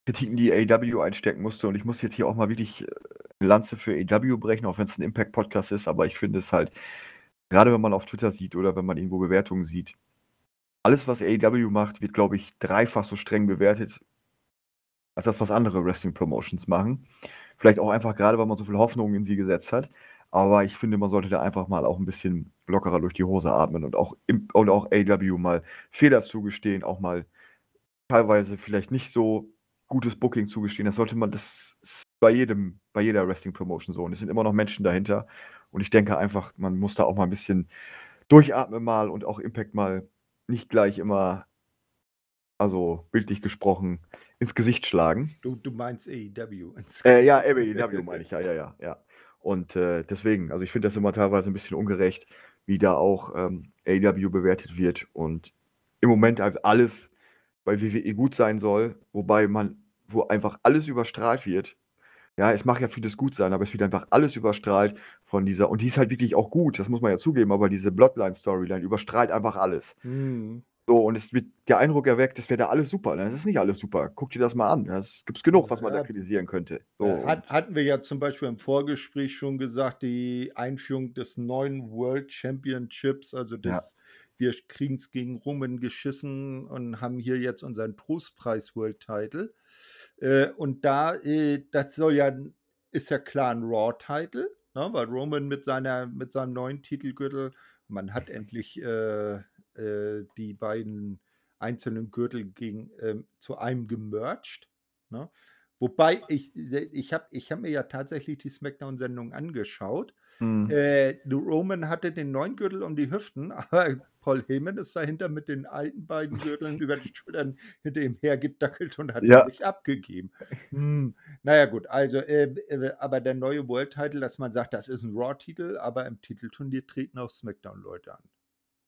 Kritiken, die AEW einstecken musste. Und ich muss jetzt hier auch mal wirklich äh, eine Lanze für AEW brechen, auch wenn es ein Impact-Podcast ist. Aber ich finde es halt, gerade wenn man auf Twitter sieht oder wenn man irgendwo Bewertungen sieht, alles, was AEW macht, wird, glaube ich, dreifach so streng bewertet, als das, was andere Wrestling-Promotions machen. Vielleicht auch einfach gerade, weil man so viel Hoffnung in sie gesetzt hat. Aber ich finde, man sollte da einfach mal auch ein bisschen lockerer durch die Hose atmen und auch, und auch AEW mal Fehler zugestehen, auch mal teilweise vielleicht nicht so gutes Booking zugestehen. Das sollte man, das ist bei jedem, bei jeder Wrestling-Promotion so. Und es sind immer noch Menschen dahinter. Und ich denke einfach, man muss da auch mal ein bisschen durchatmen mal und auch Impact mal nicht gleich immer, also bildlich gesprochen, ins Gesicht schlagen. Du, du meinst AEW. Äh, ja, AEW meine ich, ja, ja, ja, ja. Und äh, deswegen, also ich finde das immer teilweise ein bisschen ungerecht, wie da auch ähm, AEW bewertet wird. Und im Moment halt alles bei WWE gut sein soll, wobei man, wo einfach alles überstrahlt wird. Ja, es mag ja vieles gut sein, aber es wird einfach alles überstrahlt von dieser, und die ist halt wirklich auch gut, das muss man ja zugeben, aber diese Bloodline-Storyline überstrahlt einfach alles. Mhm. So, und es wird der Eindruck erweckt, das wäre da alles super. Das ist nicht alles super. Guck dir das mal an. Es gibt genug, was man ja. da kritisieren könnte. So. Hat, hatten wir ja zum Beispiel im Vorgespräch schon gesagt, die Einführung des neuen World Championships, also des ja wir kriegen es gegen Roman geschissen und haben hier jetzt unseren Trostpreis World Title. Äh, und da, äh, das soll ja, ist ja klar ein Raw-Title, ne? weil Roman mit, seiner, mit seinem neuen Titelgürtel, man hat endlich äh, äh die beiden einzelnen Gürtel gegen, ähm, zu einem gemerged. Ne? Wobei ich, ich habe ich hab mir ja tatsächlich die Smackdown-Sendung angeschaut. Mhm. Äh, Roman hatte den neuen Gürtel um die Hüften, (laughs) aber Paul Heyman ist dahinter mit den alten beiden Gürteln (laughs) über die Schultern hinter ihm hergedackelt und hat ja. ihn nicht abgegeben. Hm. Naja, gut, also, äh, äh, aber der neue World Title, dass man sagt, das ist ein Raw-Titel, aber im Titelturnier treten auch SmackDown-Leute an.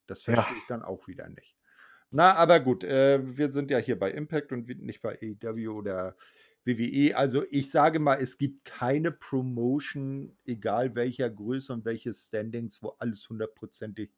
Das verstehe ja. ich dann auch wieder nicht. Na, aber gut, äh, wir sind ja hier bei Impact und nicht bei AEW oder WWE. Also ich sage mal, es gibt keine Promotion, egal welcher Größe und welches Standings, wo alles hundertprozentig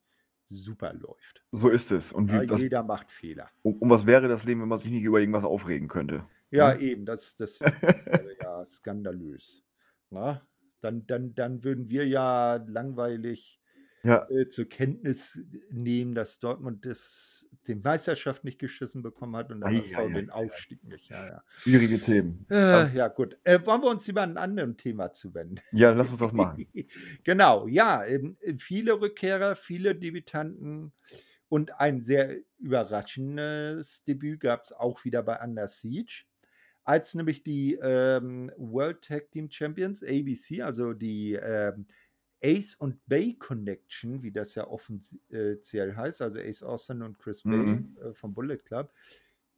super läuft. So ist es. Und wie, ja, was, jeder macht Fehler. Und, und, was wäre das Leben, wenn man sich nicht über irgendwas aufregen könnte? Ja, ja? eben, das, das (laughs) wäre ja skandalös. Na? Dann, dann, dann würden wir ja langweilig ja. äh, zur Kenntnis nehmen, dass Dortmund das, die Meisterschaft nicht geschissen bekommen hat und dann HSV ja, den Aufstieg nicht. Schwierige Themen. Äh, ja, gut. Äh, wollen wir uns lieber einem anderen Thema zuwenden? Ja, lass uns das (laughs) machen. genau, ja. Ähm, viele Rückkehrer, viele Debütanten und ein sehr überraschendes Debüt gab es auch wieder bei Under Siege als nämlich die ähm, World Tag Team Champions, ABC, also die ähm, Ace und Bay Connection, wie das ja offiziell heißt, also Ace Austin und Chris Bay mhm. äh, vom Bullet Club,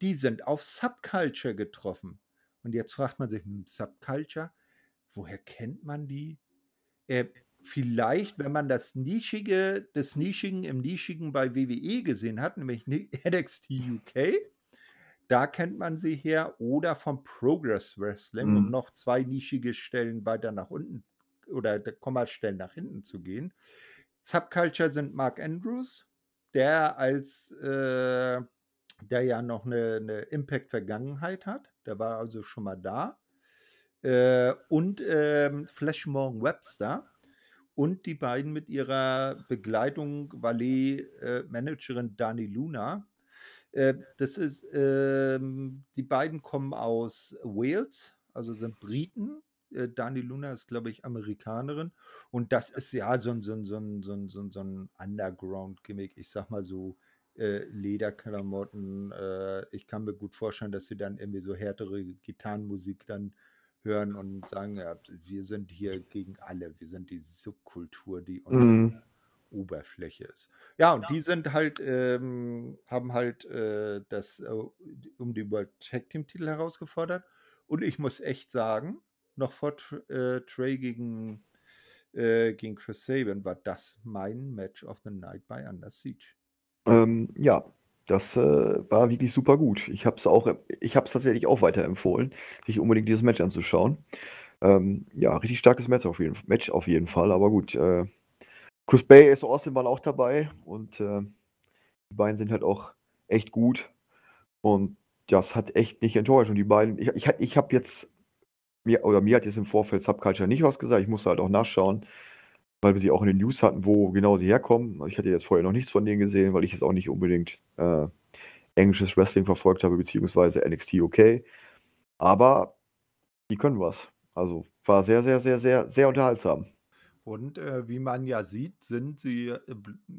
die sind auf Subculture getroffen. Und jetzt fragt man sich, hm, Subculture, woher kennt man die? Äh, vielleicht, wenn man das Nischige, des Nischigen im Nischigen bei WWE gesehen hat, nämlich NXT (laughs) UK, da kennt man sie her, oder vom Progress Wrestling, mhm. um noch zwei nischige Stellen weiter nach unten oder Kommastellen nach hinten zu gehen. Subculture sind Mark Andrews, der als äh, der ja noch eine, eine Impact-Vergangenheit hat. Der war also schon mal da. Äh, und ähm, Flash Morgan Webster und die beiden mit ihrer Begleitung Valet-Managerin äh, Dani Luna. Äh, das ist, ähm, die beiden kommen aus Wales, also sind Briten. Äh, Dani Luna ist, glaube ich, Amerikanerin. Und das ist ja so ein, so ein, so ein, so ein, so ein, so ein Underground-Gimmick. Ich sag mal so, äh, Lederklamotten. Äh, ich kann mir gut vorstellen, dass sie dann irgendwie so härtere Gitarrenmusik dann hören und sagen, ja, wir sind hier gegen alle, wir sind die Subkultur, die unsere mhm. Oberfläche ist. Ja, und ja. die sind halt, ähm, haben halt äh, das äh, um die World Tag Team Titel herausgefordert. Und ich muss echt sagen, noch vor äh, Trey gegen, äh, gegen Chris Sabin war das mein Match of the Night bei Under Siege. Ähm, ja, das, äh, war wirklich super gut. Ich habe es auch ich habe es tatsächlich auch weiterempfohlen, sich unbedingt dieses Match anzuschauen. Ähm, ja, richtig starkes Match auf jeden Match auf jeden Fall, aber gut, äh, Chris Bay, ist Austin waren auch dabei und, äh, die beiden sind halt auch echt gut und das hat echt nicht enttäuscht und die beiden ich ich ich habe jetzt mir oder mir hat jetzt im Vorfeld Subculture nicht was gesagt, ich musste halt auch nachschauen weil wir sie auch in den News hatten, wo genau sie herkommen. Also ich hatte jetzt vorher noch nichts von denen gesehen, weil ich jetzt auch nicht unbedingt äh, englisches Wrestling verfolgt habe, beziehungsweise NXT UK. Aber die können was. Also war sehr, sehr, sehr, sehr, sehr unterhaltsam. Und äh, wie man ja sieht, sind sie äh,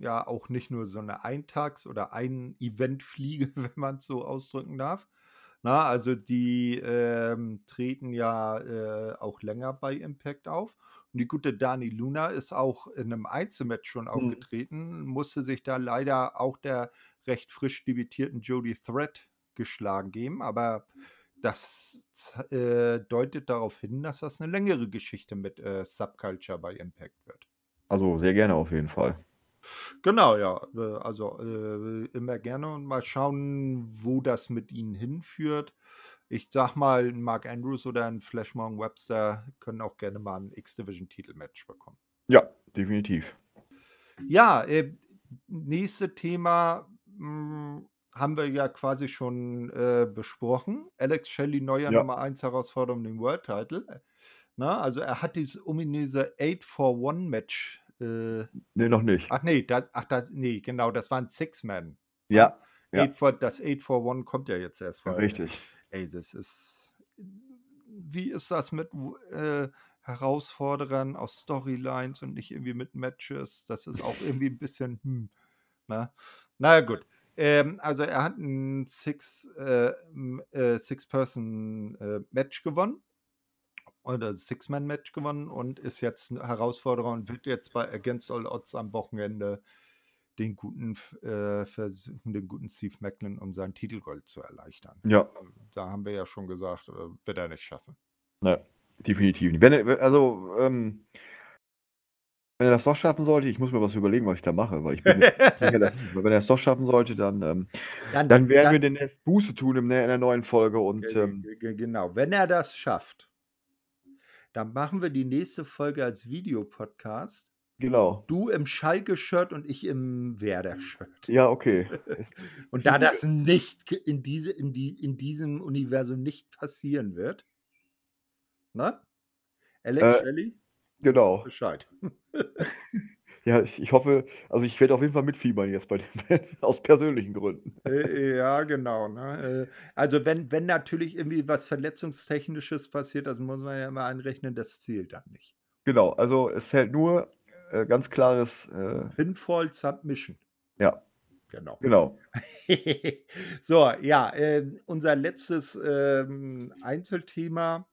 ja auch nicht nur so eine Eintags- oder Ein-Event-Fliege, (laughs) wenn man es so ausdrücken darf, na, also die ähm, treten ja äh, auch länger bei Impact auf. Und die gute Dani Luna ist auch in einem Einzelmatch schon mhm. aufgetreten, musste sich da leider auch der recht frisch debütierten Jodie Threat geschlagen geben. Aber das äh, deutet darauf hin, dass das eine längere Geschichte mit äh, Subculture bei Impact wird. Also sehr gerne auf jeden Fall. Genau, ja. Äh, also äh, immer gerne und mal schauen, wo das mit ihnen hinführt. Ich sag mal, ein Mark Andrews oder ein Flashmong Webster können auch gerne mal ein X-Division-Titel-Match bekommen. Ja, definitiv. Ja, äh, nächste Thema mh, hm, haben wir ja quasi schon äh, besprochen. Alex Shelley, neuer ja. Nummer 1 Herausforderung im World Title. Na, also er hat dieses ominöse 8-for-1-Match äh, nee, noch nicht. Ach nee, das, ach das, nee, genau, das waren Six-Man. Ja. ja. Eight for, das 8 for 1 kommt ja jetzt erst vor. Ja, richtig. Ey, das ist. Wie ist das mit äh, Herausforderern aus Storylines und nicht irgendwie mit Matches? Das ist auch (laughs) irgendwie ein bisschen. Hm, na? Ne? Naja, gut. Ähm, also, er hat ein Six-Person-Match äh, Six äh, gewonnen oder Six-Man-Match gewonnen und ist jetzt ein Herausforderer und wird jetzt bei Against All Odds am Wochenende den guten äh, versuchen, den guten Steve Macklin um sein Titelgold zu erleichtern. Ja. Ähm, da haben wir ja schon gesagt, äh, wird er nicht schaffen. Ja, definitiv nicht. Wenn er, also, ähm, wenn er das doch schaffen sollte, ich muss mir was überlegen, was ich da mache, weil ich bin (laughs) sicher, dass, wenn er es doch schaffen sollte, dann, ähm, dann, dann, werden dann, wir den erst Buße tun in der, in der neuen Folge und ähm, genau, wenn er das schafft, dann machen wir die nächste Folge als Videopodcast. Genau. Du im Schalke-Shirt und ich im Werder-Shirt. Ja, okay. (laughs) und da das nicht in, diese, in, die, in diesem Universum nicht passieren wird, ne? Alex äh, Shelley? Genau. Bescheid. (laughs) Ja, ich, ich hoffe, also ich werde auf jeden Fall mitfiebern jetzt bei dem (laughs) aus persönlichen Gründen. Äh, ja, genau. Ne? Äh, also wenn, wenn natürlich irgendwie was Verletzungstechnisches passiert, das muss man ja immer einrechnen, das zählt dann nicht. Genau, also es zählt nur äh, ganz klares äh, Pinfall Submission. Ja. Genau. Genau. (laughs) so, ja, äh, unser letztes ähm, Einzelthema.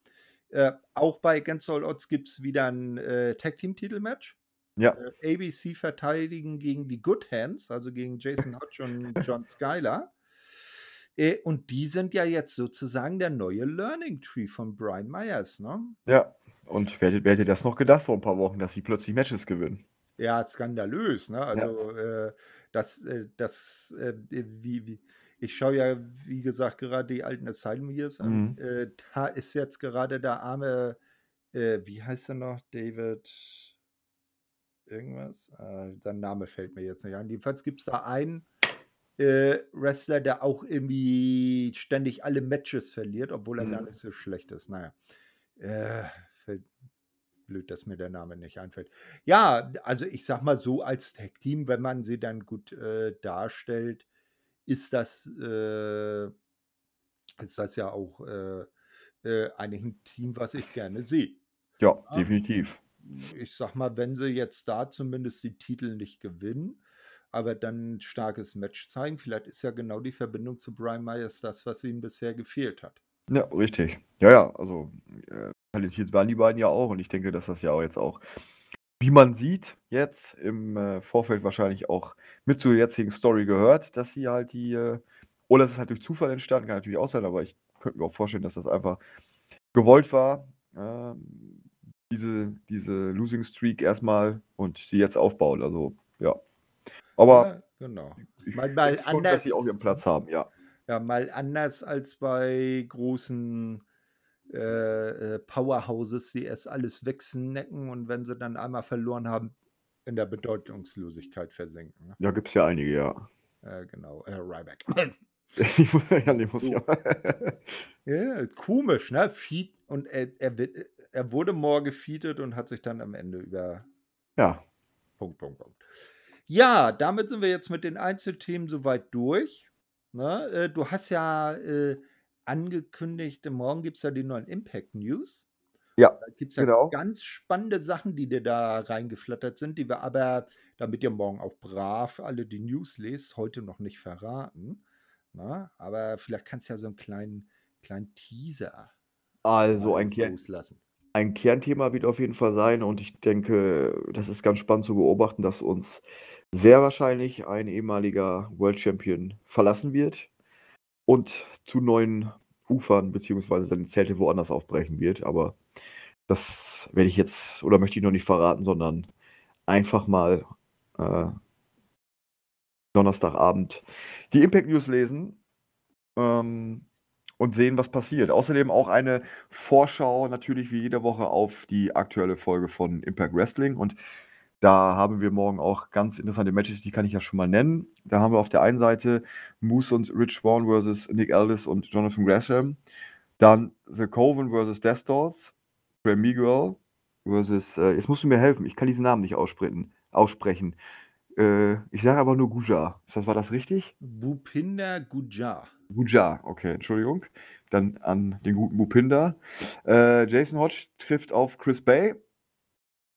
Äh, auch bei All Odds gibt es wieder ein äh, Tag-Team-Titel-Match. Ja. Äh, ABC verteidigen gegen die Good Hands, also gegen Jason Hodge und John Skyler. Äh, und die sind ja jetzt sozusagen der neue Learning Tree von Brian Myers, ne? Ja, und wer, wer hätte das noch gedacht vor ein paar Wochen, dass sie plötzlich Matches gewinnen? Ja, skandalös, ne? Ja. Also, äh, das, äh, das, äh, wie, wie, ich schaue ja, wie gesagt, gerade die alten Asylum Years an. Mhm. Da ist jetzt gerade der arme, äh, wie heißt er noch? David irgendwas? Äh, sein Name fällt mir jetzt nicht ein. Jedenfalls gibt es da einen äh, Wrestler, der auch irgendwie ständig alle Matches verliert, obwohl er gar Mhm. nicht so schlecht ist. Naja. Äh, fällt blöd, dass mir der Name nicht einfällt. Ja, also ich sag mal so als Tag-Team, wenn man sie dann gut äh, darstellt, ist das, äh, ist das ja auch äh, äh, eigentlich ein Team, was ich gerne sehe. Ja, Ja. definitiv. Ich sag mal, wenn sie jetzt da zumindest die Titel nicht gewinnen, aber dann ein starkes Match zeigen, vielleicht ist ja genau die Verbindung zu Brian Myers das, was ihnen bisher gefehlt hat. Ja, richtig. Ja, ja, also äh, talentiert waren die beiden ja auch und ich denke, dass das ja auch jetzt auch, wie man sieht, jetzt im äh, Vorfeld wahrscheinlich auch mit zur jetzigen Story gehört, dass sie halt die, äh, oder es ist halt durch Zufall entstanden, kann natürlich auch sein, aber ich könnte mir auch vorstellen, dass das einfach gewollt war, ähm, diese, diese Losing Streak erstmal und die jetzt aufbauen. Also, ja. Aber Ja, genau. ich Mal, mal schon, dass sie auch anders, ihren Platz haben, ja. ja, mal anders als bei großen äh, äh, Powerhouses, die erst alles wegsnacken und wenn sie dann einmal verloren haben, in der Bedeutungslosigkeit versinken. Ne? Da gibt es ja einige, ja. Äh, genau, äh, Ryback. (laughs) (laughs) Ja, nee, muss ja. (laughs) Ja, komisch, ne? Feed und er, er, wird- er wurde more gefeedet und hat sich dann am Ende über ja, Punkt, Punkt, Punkt. Ja, damit sind wir jetzt mit den Einzelthemen soweit durch. Ne? Äh, du hast ja äh, angekündigt, morgen gibt es ja die neuen Impact News. Ja, Da gibt es ja genau. ganz spannende Sachen, die dir da reingeflattert sind, die wir aber, damit ihr morgen auch brav alle die News lest, heute noch nicht verraten. Na? Aber vielleicht kannst du ja so einen kleinen, kleinen Teaser Also ein, loslassen. Ein Kernthema wird auf jeden Fall sein und ich denke, das ist ganz spannend zu beobachten, dass uns sehr wahrscheinlich ein ehemaliger World Champion verlassen wird und zu neuen Ufern beziehungsweise seine Zelte woanders aufbrechen wird. Aber das werde ich jetzt oder möchte ich noch nicht verraten, sondern einfach mal äh, Donnerstagabend die Impact News lesen ähm, und sehen, was passiert. Außerdem auch eine Vorschau natürlich wie jede Woche auf die aktuelle Folge von Impact Wrestling und da haben wir morgen auch ganz interessante Matches, die kann ich ja schon mal nennen. Da haben wir auf der einen Seite Moose und Rich Swan versus Nick Aldis und Jonathan Gresham. Dann The Coven versus Death. Graham Miguel versus, äh, jetzt musst du mir helfen, ich kann diesen Namen nicht aussprechen. Äh, ich sage aber nur Guja. Ist das, war das richtig? Bupinder Gujar. Guja, okay, Entschuldigung. Dann an den guten Bupinder. Äh, Jason Hodge trifft auf Chris Bay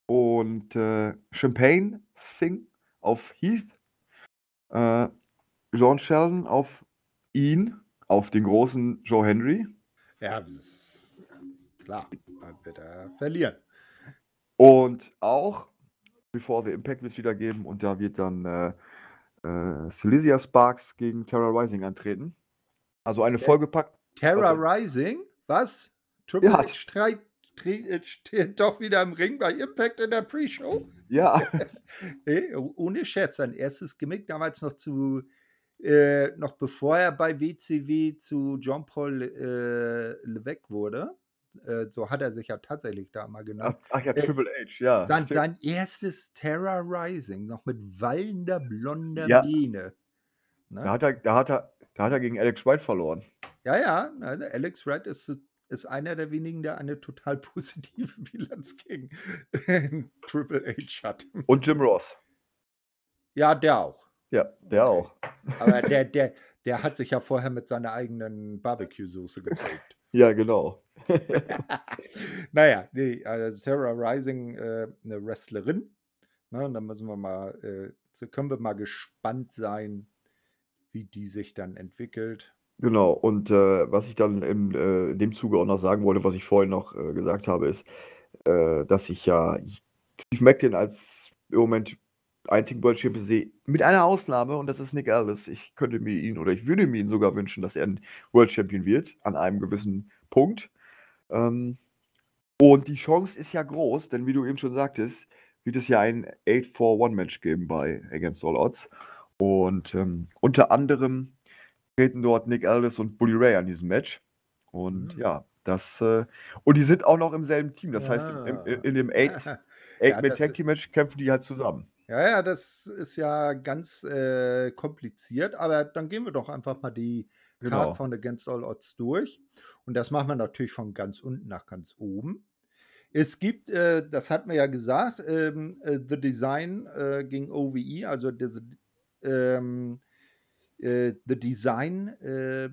und äh, Champagne Singh auf Heath. Äh, John Sheldon auf ihn, auf den großen Joe Henry. Ja, klar, wird er verlieren. Und auch Before the Impact wird es wieder geben und da wird dann äh, äh, Silesia Sparks gegen Terra Rising antreten. Also eine Ja. vollgepackt. Terra Also- Rising? Was? Triple Ja. Streit, tre- äh, steht doch wieder im Ring bei Impact in der Pre-Show? Ja, Ey, (laughs) ohne Scherz, sein erstes Gimmick damals noch zu, äh, noch bevor er bei WCW zu John Paul äh, Levesque wurde. Äh, so hat er sich ja tatsächlich da mal ach, genannt. ach ja, Äh, Triple H, ja. Sein, sein erstes Terra Rising, noch mit wallender blonder Ja. Mähne. Ne? Da hat er, da hat er, da hat er gegen Alex White verloren. Ja, ja, also Alex Red ist, ist einer der wenigen, der eine total (laughs) positive Bilanz gegen (laughs) Triple H hat. Und Jim Ross. Ja, der auch. Ja, der auch. Aber der, (laughs) der, der hat sich ja vorher mit seiner eigenen Barbecue-Soße geprägt. Ja, genau. (laughs) naja, nee, also Sarah Rising, äh, eine Wrestlerin. Ne, und da müssen wir mal, äh, können wir mal gespannt sein, wie die sich dann entwickelt. Genau. Und äh, was ich dann im, äh, in dem Zuge auch noch sagen wollte, was ich vorhin noch äh, gesagt habe, ist, äh, dass ich ja Steve Macklin als im Moment einzigen World Champion sehe, mit einer Ausnahme, und das ist Nick Aldis. Ich könnte mir ihn oder ich würde mir ihn sogar wünschen, dass er ein World Champion wird, an einem gewissen Punkt. Ähm, und die Chance ist ja groß, denn wie du eben schon sagtest, wird es ja ein 8-4-1-Match geben bei Against All Odds. Und ähm, unter anderem treten dort Nick Aldis und Bully Ray an diesem Match. Und mhm. ja, das, äh, und die sind auch noch im selben Team. Das ja. heißt, im, im, in dem (laughs) Eight-Man ja, Tag Team Match kämpfen die halt zusammen. Ja, ja, das ist ja ganz äh, kompliziert, aber dann gehen wir doch einfach mal die genau. Card von Against All Odds durch. Und das machen wir natürlich von ganz unten nach ganz oben. Es gibt, äh, das hat man ja gesagt, ähm, äh, The Design äh, gegen OVE, also diese, ähm, äh, The Design äh,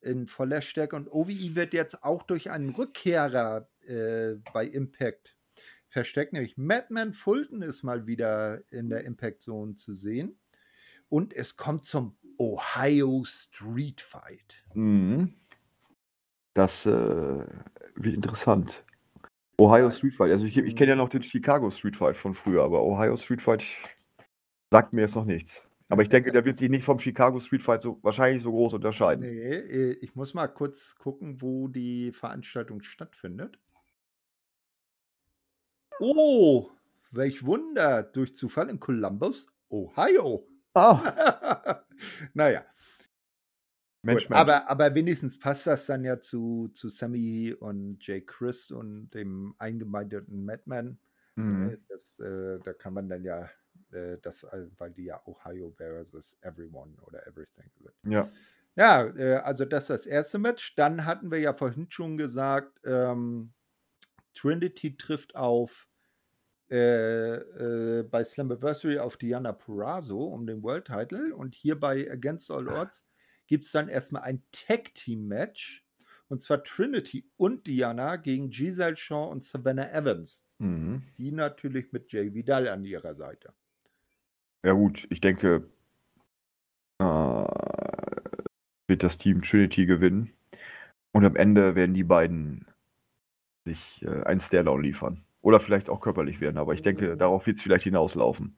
in voller Stärke. Und OVE wird jetzt auch durch einen Rückkehrer äh, bei Impact versteckt, nämlich Madman Fulton ist mal wieder in der Impact Zone zu sehen. Und es kommt zum Ohio Street Fight. Mhm. Das äh, wird interessant. Ohio Street Fight. Also ich, ich kenne ja noch den Chicago Street Fight von früher, aber Ohio Street Fight sagt mir jetzt noch nichts. Aber ich denke, der wird sich nicht vom Chicago Street Fight so wahrscheinlich so groß unterscheiden. Nee, äh, ich muss mal kurz gucken, wo die Veranstaltung stattfindet. Oh, welch Wunder! Durch Zufall in Columbus, Ohio. Ah. (laughs) naja. Mensch, Mensch. Aber, aber wenigstens passt das dann ja zu, zu Sammy und Jay Chris und dem eingemeindeten Madman. Mhm. Äh, das, äh, da kann man dann ja äh, das, äh, weil die ja Ohio versus Everyone oder Everything sind. Ja. Ja, äh, also das ist das erste Match. Dann hatten wir ja vorhin schon gesagt, ähm, Trinity trifft auf äh, äh, bei Slammiversary auf Diana Purrazzo um den World Title und hier bei Against All Odds gibt es dann erstmal ein Tag Team Match und zwar Trinity und Diana gegen Giselle Shaw und Savannah Evans. Mhm. Die natürlich mit Jay Vidal an ihrer Seite. Ja, gut, ich denke, äh, wird das Team Trinity gewinnen. Und am Ende werden die beiden sich äh, ein Stairdown liefern. Oder vielleicht auch körperlich werden, aber ich denke, darauf wird es vielleicht hinauslaufen.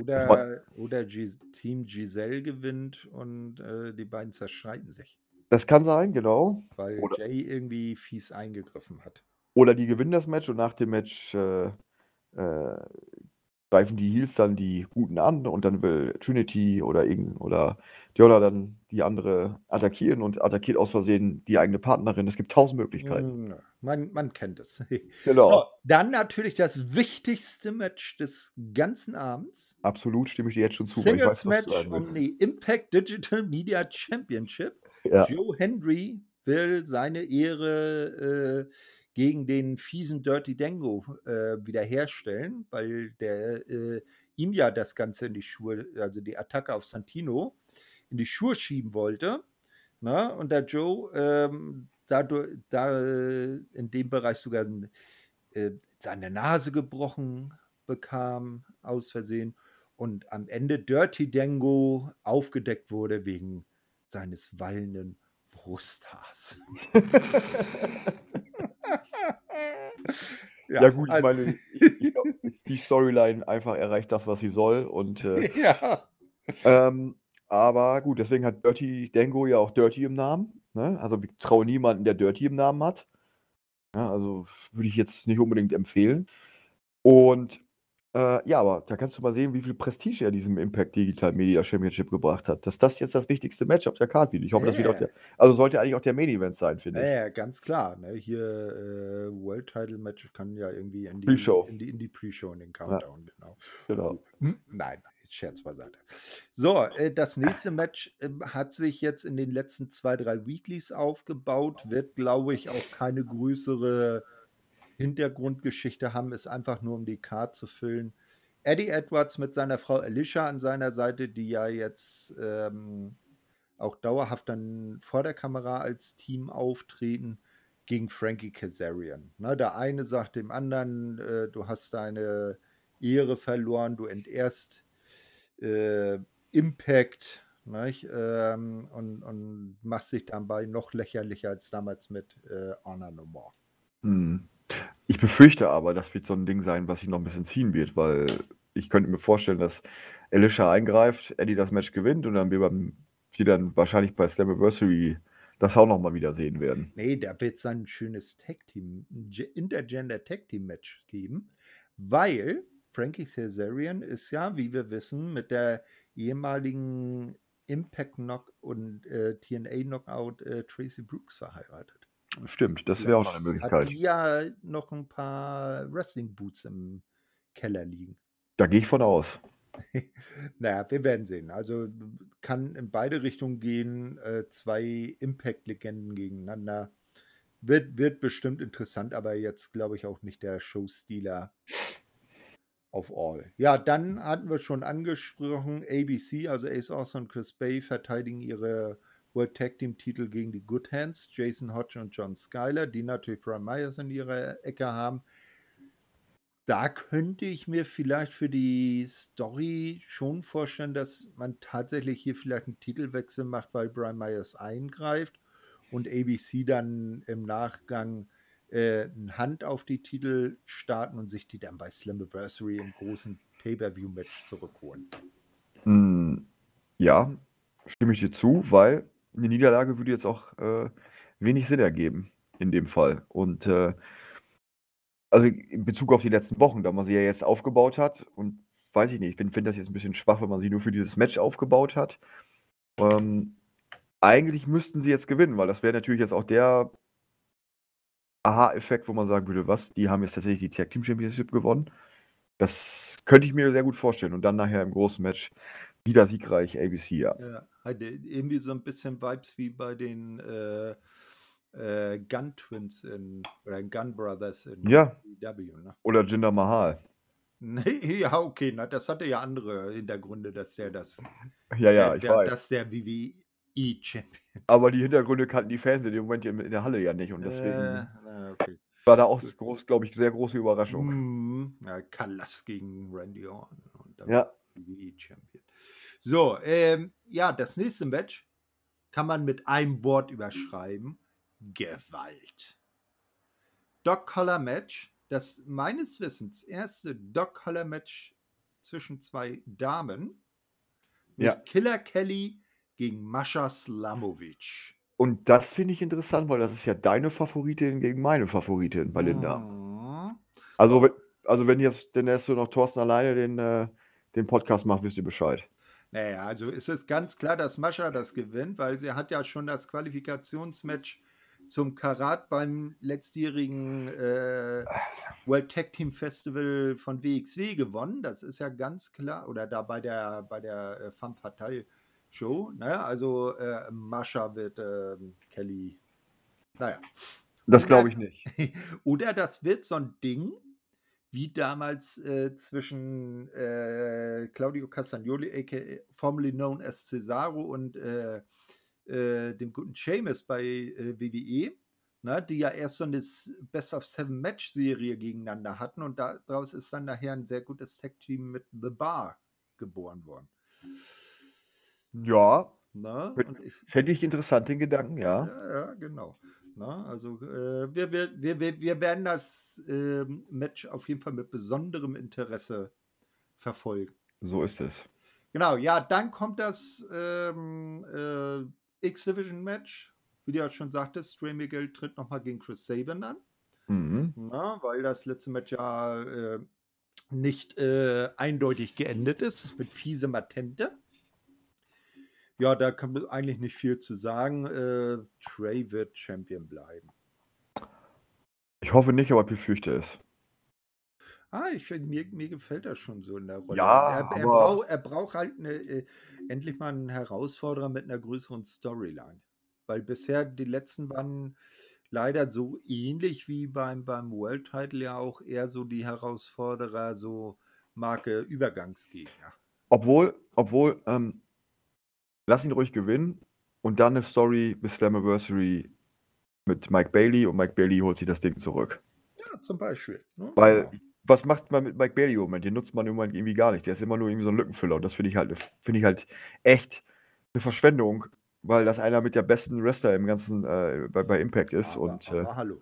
Oder, oder Team Giselle gewinnt und äh, die beiden zerschreiten sich. Das kann sein, genau. Weil oder, Jay irgendwie fies eingegriffen hat. Oder die gewinnen das Match und nach dem Match äh, äh, greifen die Heels dann die Guten an und dann will Trinity oder irgend oder Diola dann die andere attackieren und attackiert aus Versehen die eigene Partnerin. Es gibt tausend Möglichkeiten. Hm, man, man kennt es. (laughs) Genau. So, dann natürlich das wichtigste Match des ganzen Abends. Absolut, stimme ich dir jetzt schon zu. Singles weiß, Match um die Impact Digital Media Championship. Ja. Joe Hendry will seine Ehre äh, gegen den fiesen Dirty Dango äh, wiederherstellen, weil der äh, ihm ja das Ganze in die Schuhe, also die Attacke auf Santino, in die Schuhe schieben wollte. Na? Ne? Und der Joe ähm, dadurch, da in dem Bereich sogar äh, seine Nase gebrochen bekam, aus Versehen. Und am Ende Dirty Dango aufgedeckt wurde wegen seines wallenden Brusthaars. (laughs) (laughs) Ja, ja, gut, ich also meine, (laughs) ich, glaub, die Storyline einfach erreicht das, was sie soll. Und, äh, (laughs) ja. Ähm, aber gut, deswegen hat Dirty Dango ja auch Dirty im Namen. Ne? Also ich traue niemanden, der Dirty im Namen hat. Ja, also würde ich jetzt nicht unbedingt empfehlen. Und äh, ja, aber da kannst du mal sehen, wie viel Prestige er diesem Impact Digital Media Championship gebracht hat. Dass das jetzt das wichtigste Match auf der Card wird. Ich hoffe, das wird auch der, also sollte eigentlich auch der Main Event sein, finde ich. Ja, ganz klar. Ne? Hier äh, World Title Match kann ja irgendwie in die Pre-Show, in die, in die Pre-Show, in den Countdown, ja. genau. Genau. Hm? Nein, Scherz beiseite. So, äh, das nächste Match äh, hat sich jetzt in den letzten zwei, drei Weeklies aufgebaut, wird, glaube ich, auch keine größere Hintergrundgeschichte haben, ist einfach nur um die Card zu füllen. Eddie Edwards mit seiner Frau Alicia an seiner Seite, die ja jetzt ähm, auch dauerhaft dann vor der Kamera als Team auftreten, gegen Frankie Kazarian. Ne, der eine sagt dem anderen, äh, du hast deine Ehre verloren, du entehrst äh, Impact ähm, und, und machst dich dabei noch lächerlicher als damals mit äh, Honor No More. Hm. Ich befürchte aber, das wird so ein Ding sein, was sich noch ein bisschen ziehen wird, weil ich könnte mir vorstellen, dass Alicia eingreift, Eddie das Match gewinnt und dann wir, beim, wir dann wahrscheinlich bei Slammiversary das auch nochmal wieder sehen werden. Nee, da wird es ein schönes Tag-Team, ein Intergender Tag-Team-Match geben, weil Frankie Cesarian ist ja, wie wir wissen, mit der ehemaligen Impact Knock und äh, TNA Knockout äh, Tracy Brooks verheiratet. Stimmt, das wäre auch noch eine Möglichkeit. Hat ja noch ein paar Wrestling Boots im Keller liegen. Da gehe ich von aus. (laughs) naja, wir werden sehen. Also kann in beide Richtungen gehen. Äh, zwei Impact-Legenden gegeneinander. Wird, wird bestimmt interessant, aber jetzt glaube ich auch nicht der Showstealer auf All. Ja, dann hatten wir schon angesprochen, ABC, also Ace Austin und Chris Bay verteidigen ihre World Tag Team Titel gegen die Good Hands, Jason Hodge und John Skyler, die natürlich Brian Myers in ihrer Ecke haben. Da könnte ich mir vielleicht für die Story schon vorstellen, dass man tatsächlich hier vielleicht einen Titelwechsel macht, weil Brian Myers eingreift und ABC dann im Nachgang äh, eine Hand auf die Titel starten und sich die dann bei Slammiversary im großen Pay-Per-View-Match zurückholen. Mm, ja, stimme ich dir zu, weil eine Niederlage würde jetzt auch äh, wenig Sinn ergeben in dem Fall. Und äh, also in Bezug auf die letzten Wochen, da man sie ja jetzt aufgebaut hat und weiß ich nicht, ich finde find das jetzt ein bisschen schwach, wenn man sie nur für dieses Match aufgebaut hat. Ähm, eigentlich müssten sie jetzt gewinnen, weil das wäre natürlich jetzt auch der Aha-Effekt, wo man sagen würde, was, die haben jetzt tatsächlich die Tag Team Championship gewonnen. Das könnte ich mir sehr gut vorstellen. Und dann nachher im großen Match wieder siegreich ABC, ja. Ja, hat irgendwie so ein bisschen Vibes wie bei den äh, äh, Gun Twins in, oder Gun Brothers in ja. WW, ne? Oder Jinder Mahal. (laughs) Nee, ja, okay, na, das hatte ja andere Hintergründe, dass der das. Ja, ja, ich der, weiß. Dass der WWE-Champion. Aber die Hintergründe kannten die Fans in dem Moment in der Halle ja nicht und deswegen äh, okay. war da auch groß, glaube ich, sehr große Überraschung. Mm, ja, Kalas gegen Randy Orton und dann ja. WWE-Champion. So, ähm, ja, das nächste Match kann man mit einem Wort überschreiben Gewalt. Dog Collar Match, das meines Wissens erste Dog Collar Match zwischen zwei Damen. Ja. Killer Kelly gegen Mascha Slamovic. Und das finde ich interessant, weil das ist ja deine Favoritin gegen meine Favoritin, Belinda. Mhm. Also, also wenn jetzt denn erst noch Thorsten alleine den, äh, den Podcast macht, wisst ihr Bescheid. Naja, also ist es ganz klar, dass Mascha das gewinnt, weil sie hat ja schon das Qualifikationsmatch zum Karat beim letztjährigen äh, World Tag Team Festival von WXW gewonnen. Das ist ja ganz klar. Oder da bei der, bei der äh, Femme Fatale Show. Ne? Also äh, Mascha wird äh, Kelly. Naja. Das glaube ich nicht. (laughs) Oder das wird so ein Ding, wie damals äh, zwischen äh, Claudio Castagnoli, aka formerly known as Cesaro, und äh, äh, dem guten Seamus bei äh, WWE, ne, die ja erst so eine Best of Seven Match Serie gegeneinander hatten und daraus ist dann nachher ein sehr gutes Tag Team mit The Bar geboren worden. Ja, ne? Fände ich interessant, den Gedanken, ja. Ja, ja genau. Ne, also äh, wir, wir, wir, wir werden das äh, Match auf jeden Fall mit besonderem Interesse verfolgen. So ist es. Genau, ja, dann kommt das ähm, äh, X-Division-Match. Wie du ja schon sagtest, Ray Miguel tritt nochmal gegen Chris Sabin an. Mhm. Na, weil das letzte Match ja äh, nicht äh, eindeutig geendet ist mit fiese Matente. Ja, da kann man eigentlich nicht viel zu sagen. Äh, Trey wird Champion bleiben. Ich hoffe nicht, aber ich befürchte es. Ah, ich mir, mir gefällt das schon so in der Rolle. Ja, er, er, brauch, er braucht halt eine, äh, endlich mal einen Herausforderer mit einer größeren Storyline. Weil bisher die letzten waren leider so ähnlich wie beim, beim World Title ja auch eher so die Herausforderer, so Marke Übergangsgegner. Obwohl, obwohl, ähm, lass ihn ruhig gewinnen und dann eine Story bis Slammiversary mit Mike Bailey und Mike Bailey holt sich das Ding zurück. Ja, zum Beispiel. Ne? Weil genau was macht man mit Mike Bailey im Moment? Den nutzt man im Moment irgendwie gar nicht. Der ist immer nur irgendwie so ein Lückenfüller. Und das finde ich halt, finde ich halt echt eine Verschwendung, weil das einer mit der besten Wrestler im ganzen äh, bei, bei Impact ist. Aber, und aber, äh, hallo.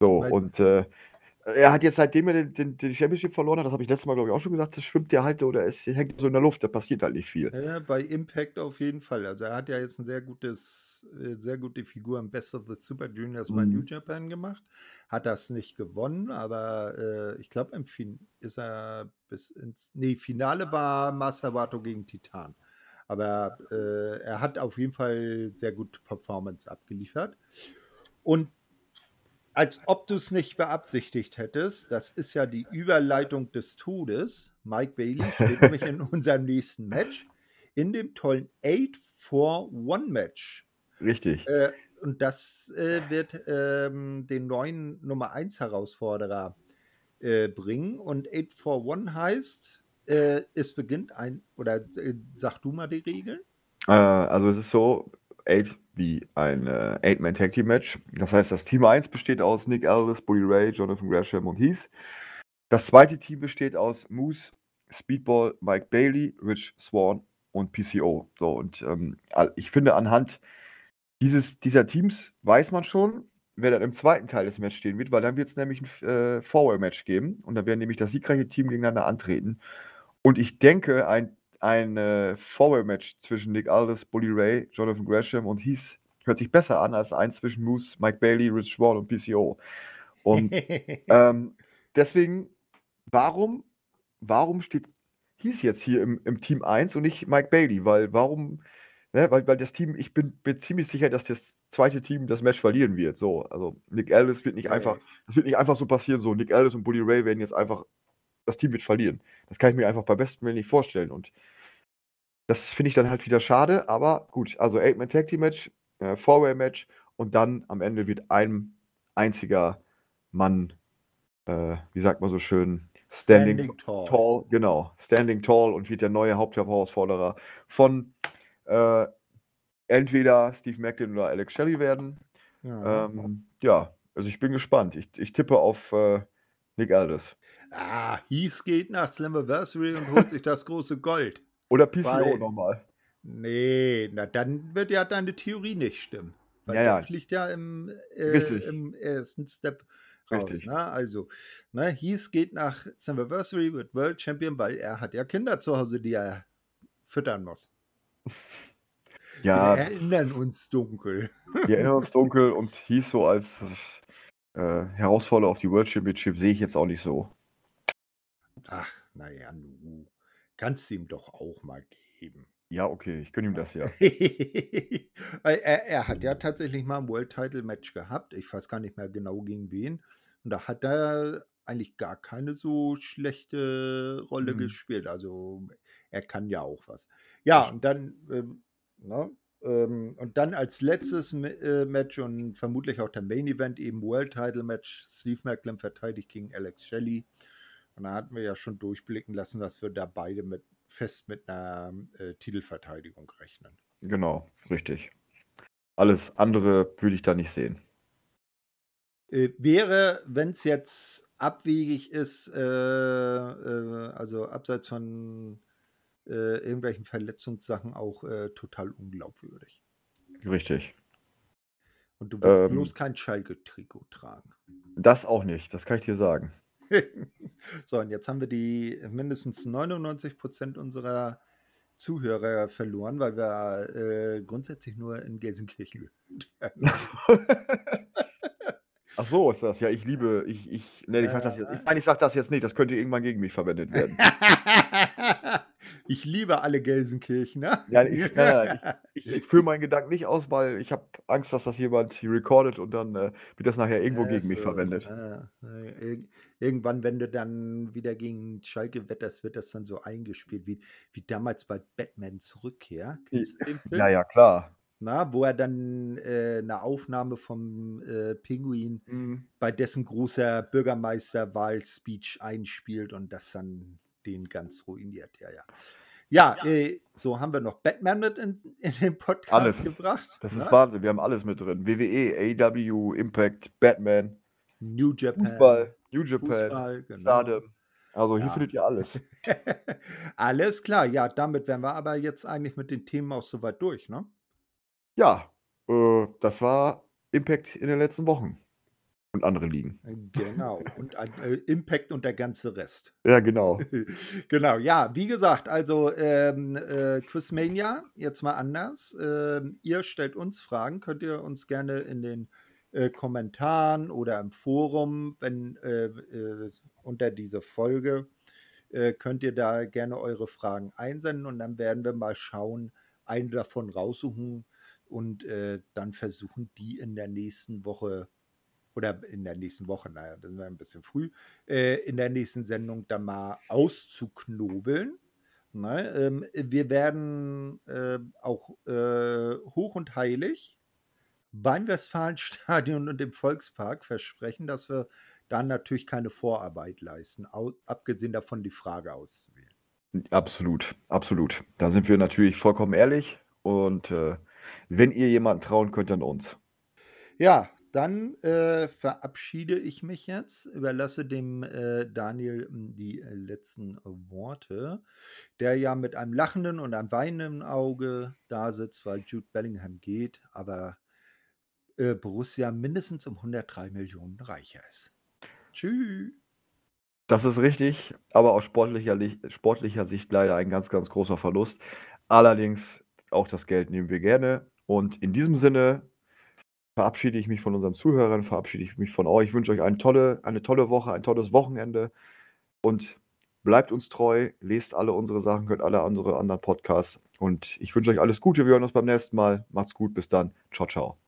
So, weil, und äh, Er hat jetzt, seitdem er den, den, den Championship verloren hat, das habe ich letztes Mal, glaube ich, auch schon gesagt, das schwimmt der halt oder es hängt so in der Luft, da passiert halt nicht viel. Ja, bei Impact auf jeden Fall. Also er hat ja jetzt ein sehr gutes, äh, sehr gute Figur im Best of the Super Juniors bei New Mhm. Japan gemacht. Hat das nicht gewonnen, aber äh, ich glaube, im fin ist er bis ins. Nee, Finale war Master Wato gegen Titan. Aber äh, er hat auf jeden Fall sehr gute Performance abgeliefert. Und als ob du es nicht beabsichtigt hättest, das ist ja die Überleitung des Todes. Mike Bailey steht (laughs) nämlich in unserem nächsten Match in dem tollen 8-4-1-Match. Richtig. Äh, und das äh, wird ähm, den neuen Nummer 1 Herausforderer äh, bringen. Und 8-4-1 heißt, äh, es beginnt ein, oder äh, sag du mal die Regeln? Äh, also es ist so, Eight wie ein äh, Eight-Man Tag Team Match. Das heißt, das Team 1 besteht aus Nick Aldis, Bully Ray, Jonathan Gresham und Heath. Das zweite Team besteht aus Moose, Speedball, Mike Bailey, Rich Swan und PCO. So, und ähm, ich finde, anhand dieses, dieser Teams weiß man schon, wer dann im zweiten Teil des Matches stehen wird, weil dann wird es nämlich ein äh, Four-Way-Match geben und da werden nämlich das siegreiche Team gegeneinander antreten. Und ich denke, ein, ein äh, Four-Way-Match zwischen Nick Aldis, Bully Ray, Jonathan Gresham und Heath hört sich besser an als eins zwischen Moose, Mike Bailey, Rich Swan und PCO. Und (laughs) ähm, deswegen, warum, warum steht Heath jetzt hier im, im Team 1 und nicht Mike Bailey? Weil, warum, ne, weil, weil das Team, ich bin, bin ziemlich sicher, dass das zweite Team das Match verlieren wird. So, also Nick Aldis wird nicht einfach, das wird nicht einfach so passieren. So, Nick Aldis und Bully Ray werden jetzt einfach, das Team wird verlieren. Das kann ich mir einfach bei besten Willen nicht vorstellen. Und das finde ich dann halt wieder schade, aber gut, also Eight-Man Tag Team Match, äh, Four-Way-Match und dann am Ende wird ein einziger Mann, äh, wie sagt man so schön, Standing, Standing tall. tall. genau, Standing Tall und wird der neue Hauptherausforderer von äh, entweder Steve Macklin oder Alex Shelley werden. Ja. Ähm, ja, also ich bin gespannt. Ich, ich tippe auf äh, Nick Aldis. Ah, Heath geht nach Slammiversary und holt sich das große Gold. Oder PCO Weil- nochmal. Nee, na dann wird ja deine Theorie nicht stimmen. Weil Ja, der ja. fliegt ja im, äh, im ersten Step raus. Richtig. Ne? Also, ne, Heath geht nach Slammiversary, wird World Champion, weil er hat ja Kinder zu Hause, die er füttern muss. (laughs) Ja, Wir erinnern uns dunkel. wir erinnern uns dunkel und hieß so als äh, Herausforderer auf die World Championship sehe ich jetzt auch nicht so. Ach, naja, nu. Kannst du ihm doch auch mal geben. Ja, okay, ich gönne ihm das ja. (laughs) Er, er hat ja tatsächlich mal ein World Title Match gehabt. Ich weiß gar nicht mehr genau gegen wen. Und da hat er eigentlich gar keine so schlechte Rolle Mhm. gespielt. Also er kann ja auch was. Ja, und dann, ähm, ne, ähm, und dann als letztes äh, Match und vermutlich auch der Main Event eben World Title Match. Steve Macklin verteidigt gegen Alex Shelley. Und da hatten wir ja schon durchblicken lassen, dass wir da beide mit, fest mit einer äh, Titelverteidigung rechnen. Genau, richtig. Alles andere würde ich da nicht sehen. Äh, wäre, wenn es jetzt abwegig ist, äh, äh, also abseits von äh, irgendwelchen Verletzungssachen auch äh, total unglaubwürdig. Richtig. Und du willst Ähm. bloß kein Schalke-Trikot tragen. Das auch nicht, das kann ich dir sagen. (laughs) so, und jetzt haben wir die mindestens 99 Prozent unserer Zuhörer verloren, weil wir äh, grundsätzlich nur in Gelsenkirchen gehört werden. (laughs) Ach so, ist das. Ja, ich liebe, ich, ich, nee, ich sag das jetzt, ich, nein, ich sag das jetzt nicht, das könnte irgendwann gegen mich verwendet werden. (laughs) ich liebe alle Gelsenkirchener. Ja, ich, nein, nein, (laughs) ich, ich führe meinen Gedanken nicht aus, weil ich habe Angst, dass das jemand recordet und dann äh, wird das nachher irgendwo gegen mich Also, verwendet. äh, äh, irg- irgendwann, wenn du dann wieder gegen Schalke wetterst, wird das dann so eingespielt, wie, wie damals bei Batmans Rückkehr. Kennst du den Film? Ja, ja, klar. Na, wo er dann äh, eine Aufnahme vom äh, Pinguin Mhm. bei dessen großer Bürgermeisterwahl-Speech einspielt und das dann den ganz ruiniert. Ja, ja. Ja, Äh, so haben wir noch Batman mit in, in den Podcast Alles. gebracht. Das ne? ist Wahnsinn, wir haben alles mit drin. WWE, AW, Impact, Batman, New Japan. Fußball, New Japan, Fußball, genau. Stardom. Also hier Ja. findet ihr alles. (laughs) Alles klar, ja, damit wären wir aber jetzt eigentlich mit den Themen auch soweit durch, ne? Ja, äh, das war Impact in den letzten Wochen. Und andere Ligen. Genau. Und äh, Impact und der ganze Rest. (laughs) Ja, genau. (laughs) genau, ja, wie gesagt, also ähm, äh, Quizmania, jetzt mal anders. Ähm, ihr stellt uns Fragen, könnt ihr uns gerne in den äh, Kommentaren oder im Forum, wenn äh, äh, unter diese Folge, äh, könnt ihr da gerne eure Fragen einsenden und dann werden wir mal schauen, eine davon raussuchen und äh, dann versuchen, die in der nächsten Woche oder in der nächsten Woche, naja, das wäre ein bisschen früh, äh, in der nächsten Sendung dann mal auszuknobeln. Ne? Ähm, wir werden äh, auch äh, hoch und heilig beim Westfalenstadion (laughs) und im Volkspark versprechen, dass wir dann natürlich keine Vorarbeit leisten, abgesehen davon die Frage auszuwählen. Absolut, absolut. Da sind wir natürlich vollkommen ehrlich und äh, wenn ihr jemanden trauen könnt, dann uns. Ja, dann äh, verabschiede ich mich jetzt, überlasse dem äh, Daniel hm, die äh, letzten Worte, der ja mit einem lachenden und einem weinenden Auge da sitzt, weil Jude Bellingham geht, aber äh, Borussia mindestens um 103 Millionen reicher ist. Tschüss. Das ist richtig, aber aus sportlicher, sportlicher Sicht leider ein ganz, ganz großer Verlust. Allerdings auch das Geld nehmen wir gerne. Und in diesem Sinne verabschiede ich mich von unseren Zuhörern, verabschiede ich mich von euch. Ich wünsche euch eine tolle, eine tolle Woche, ein tolles Wochenende und bleibt uns treu, lest alle unsere Sachen, hört alle unsere anderen Podcasts und ich wünsche euch alles Gute. Wir hören uns beim nächsten Mal. Macht's gut, bis dann. Ciao, ciao.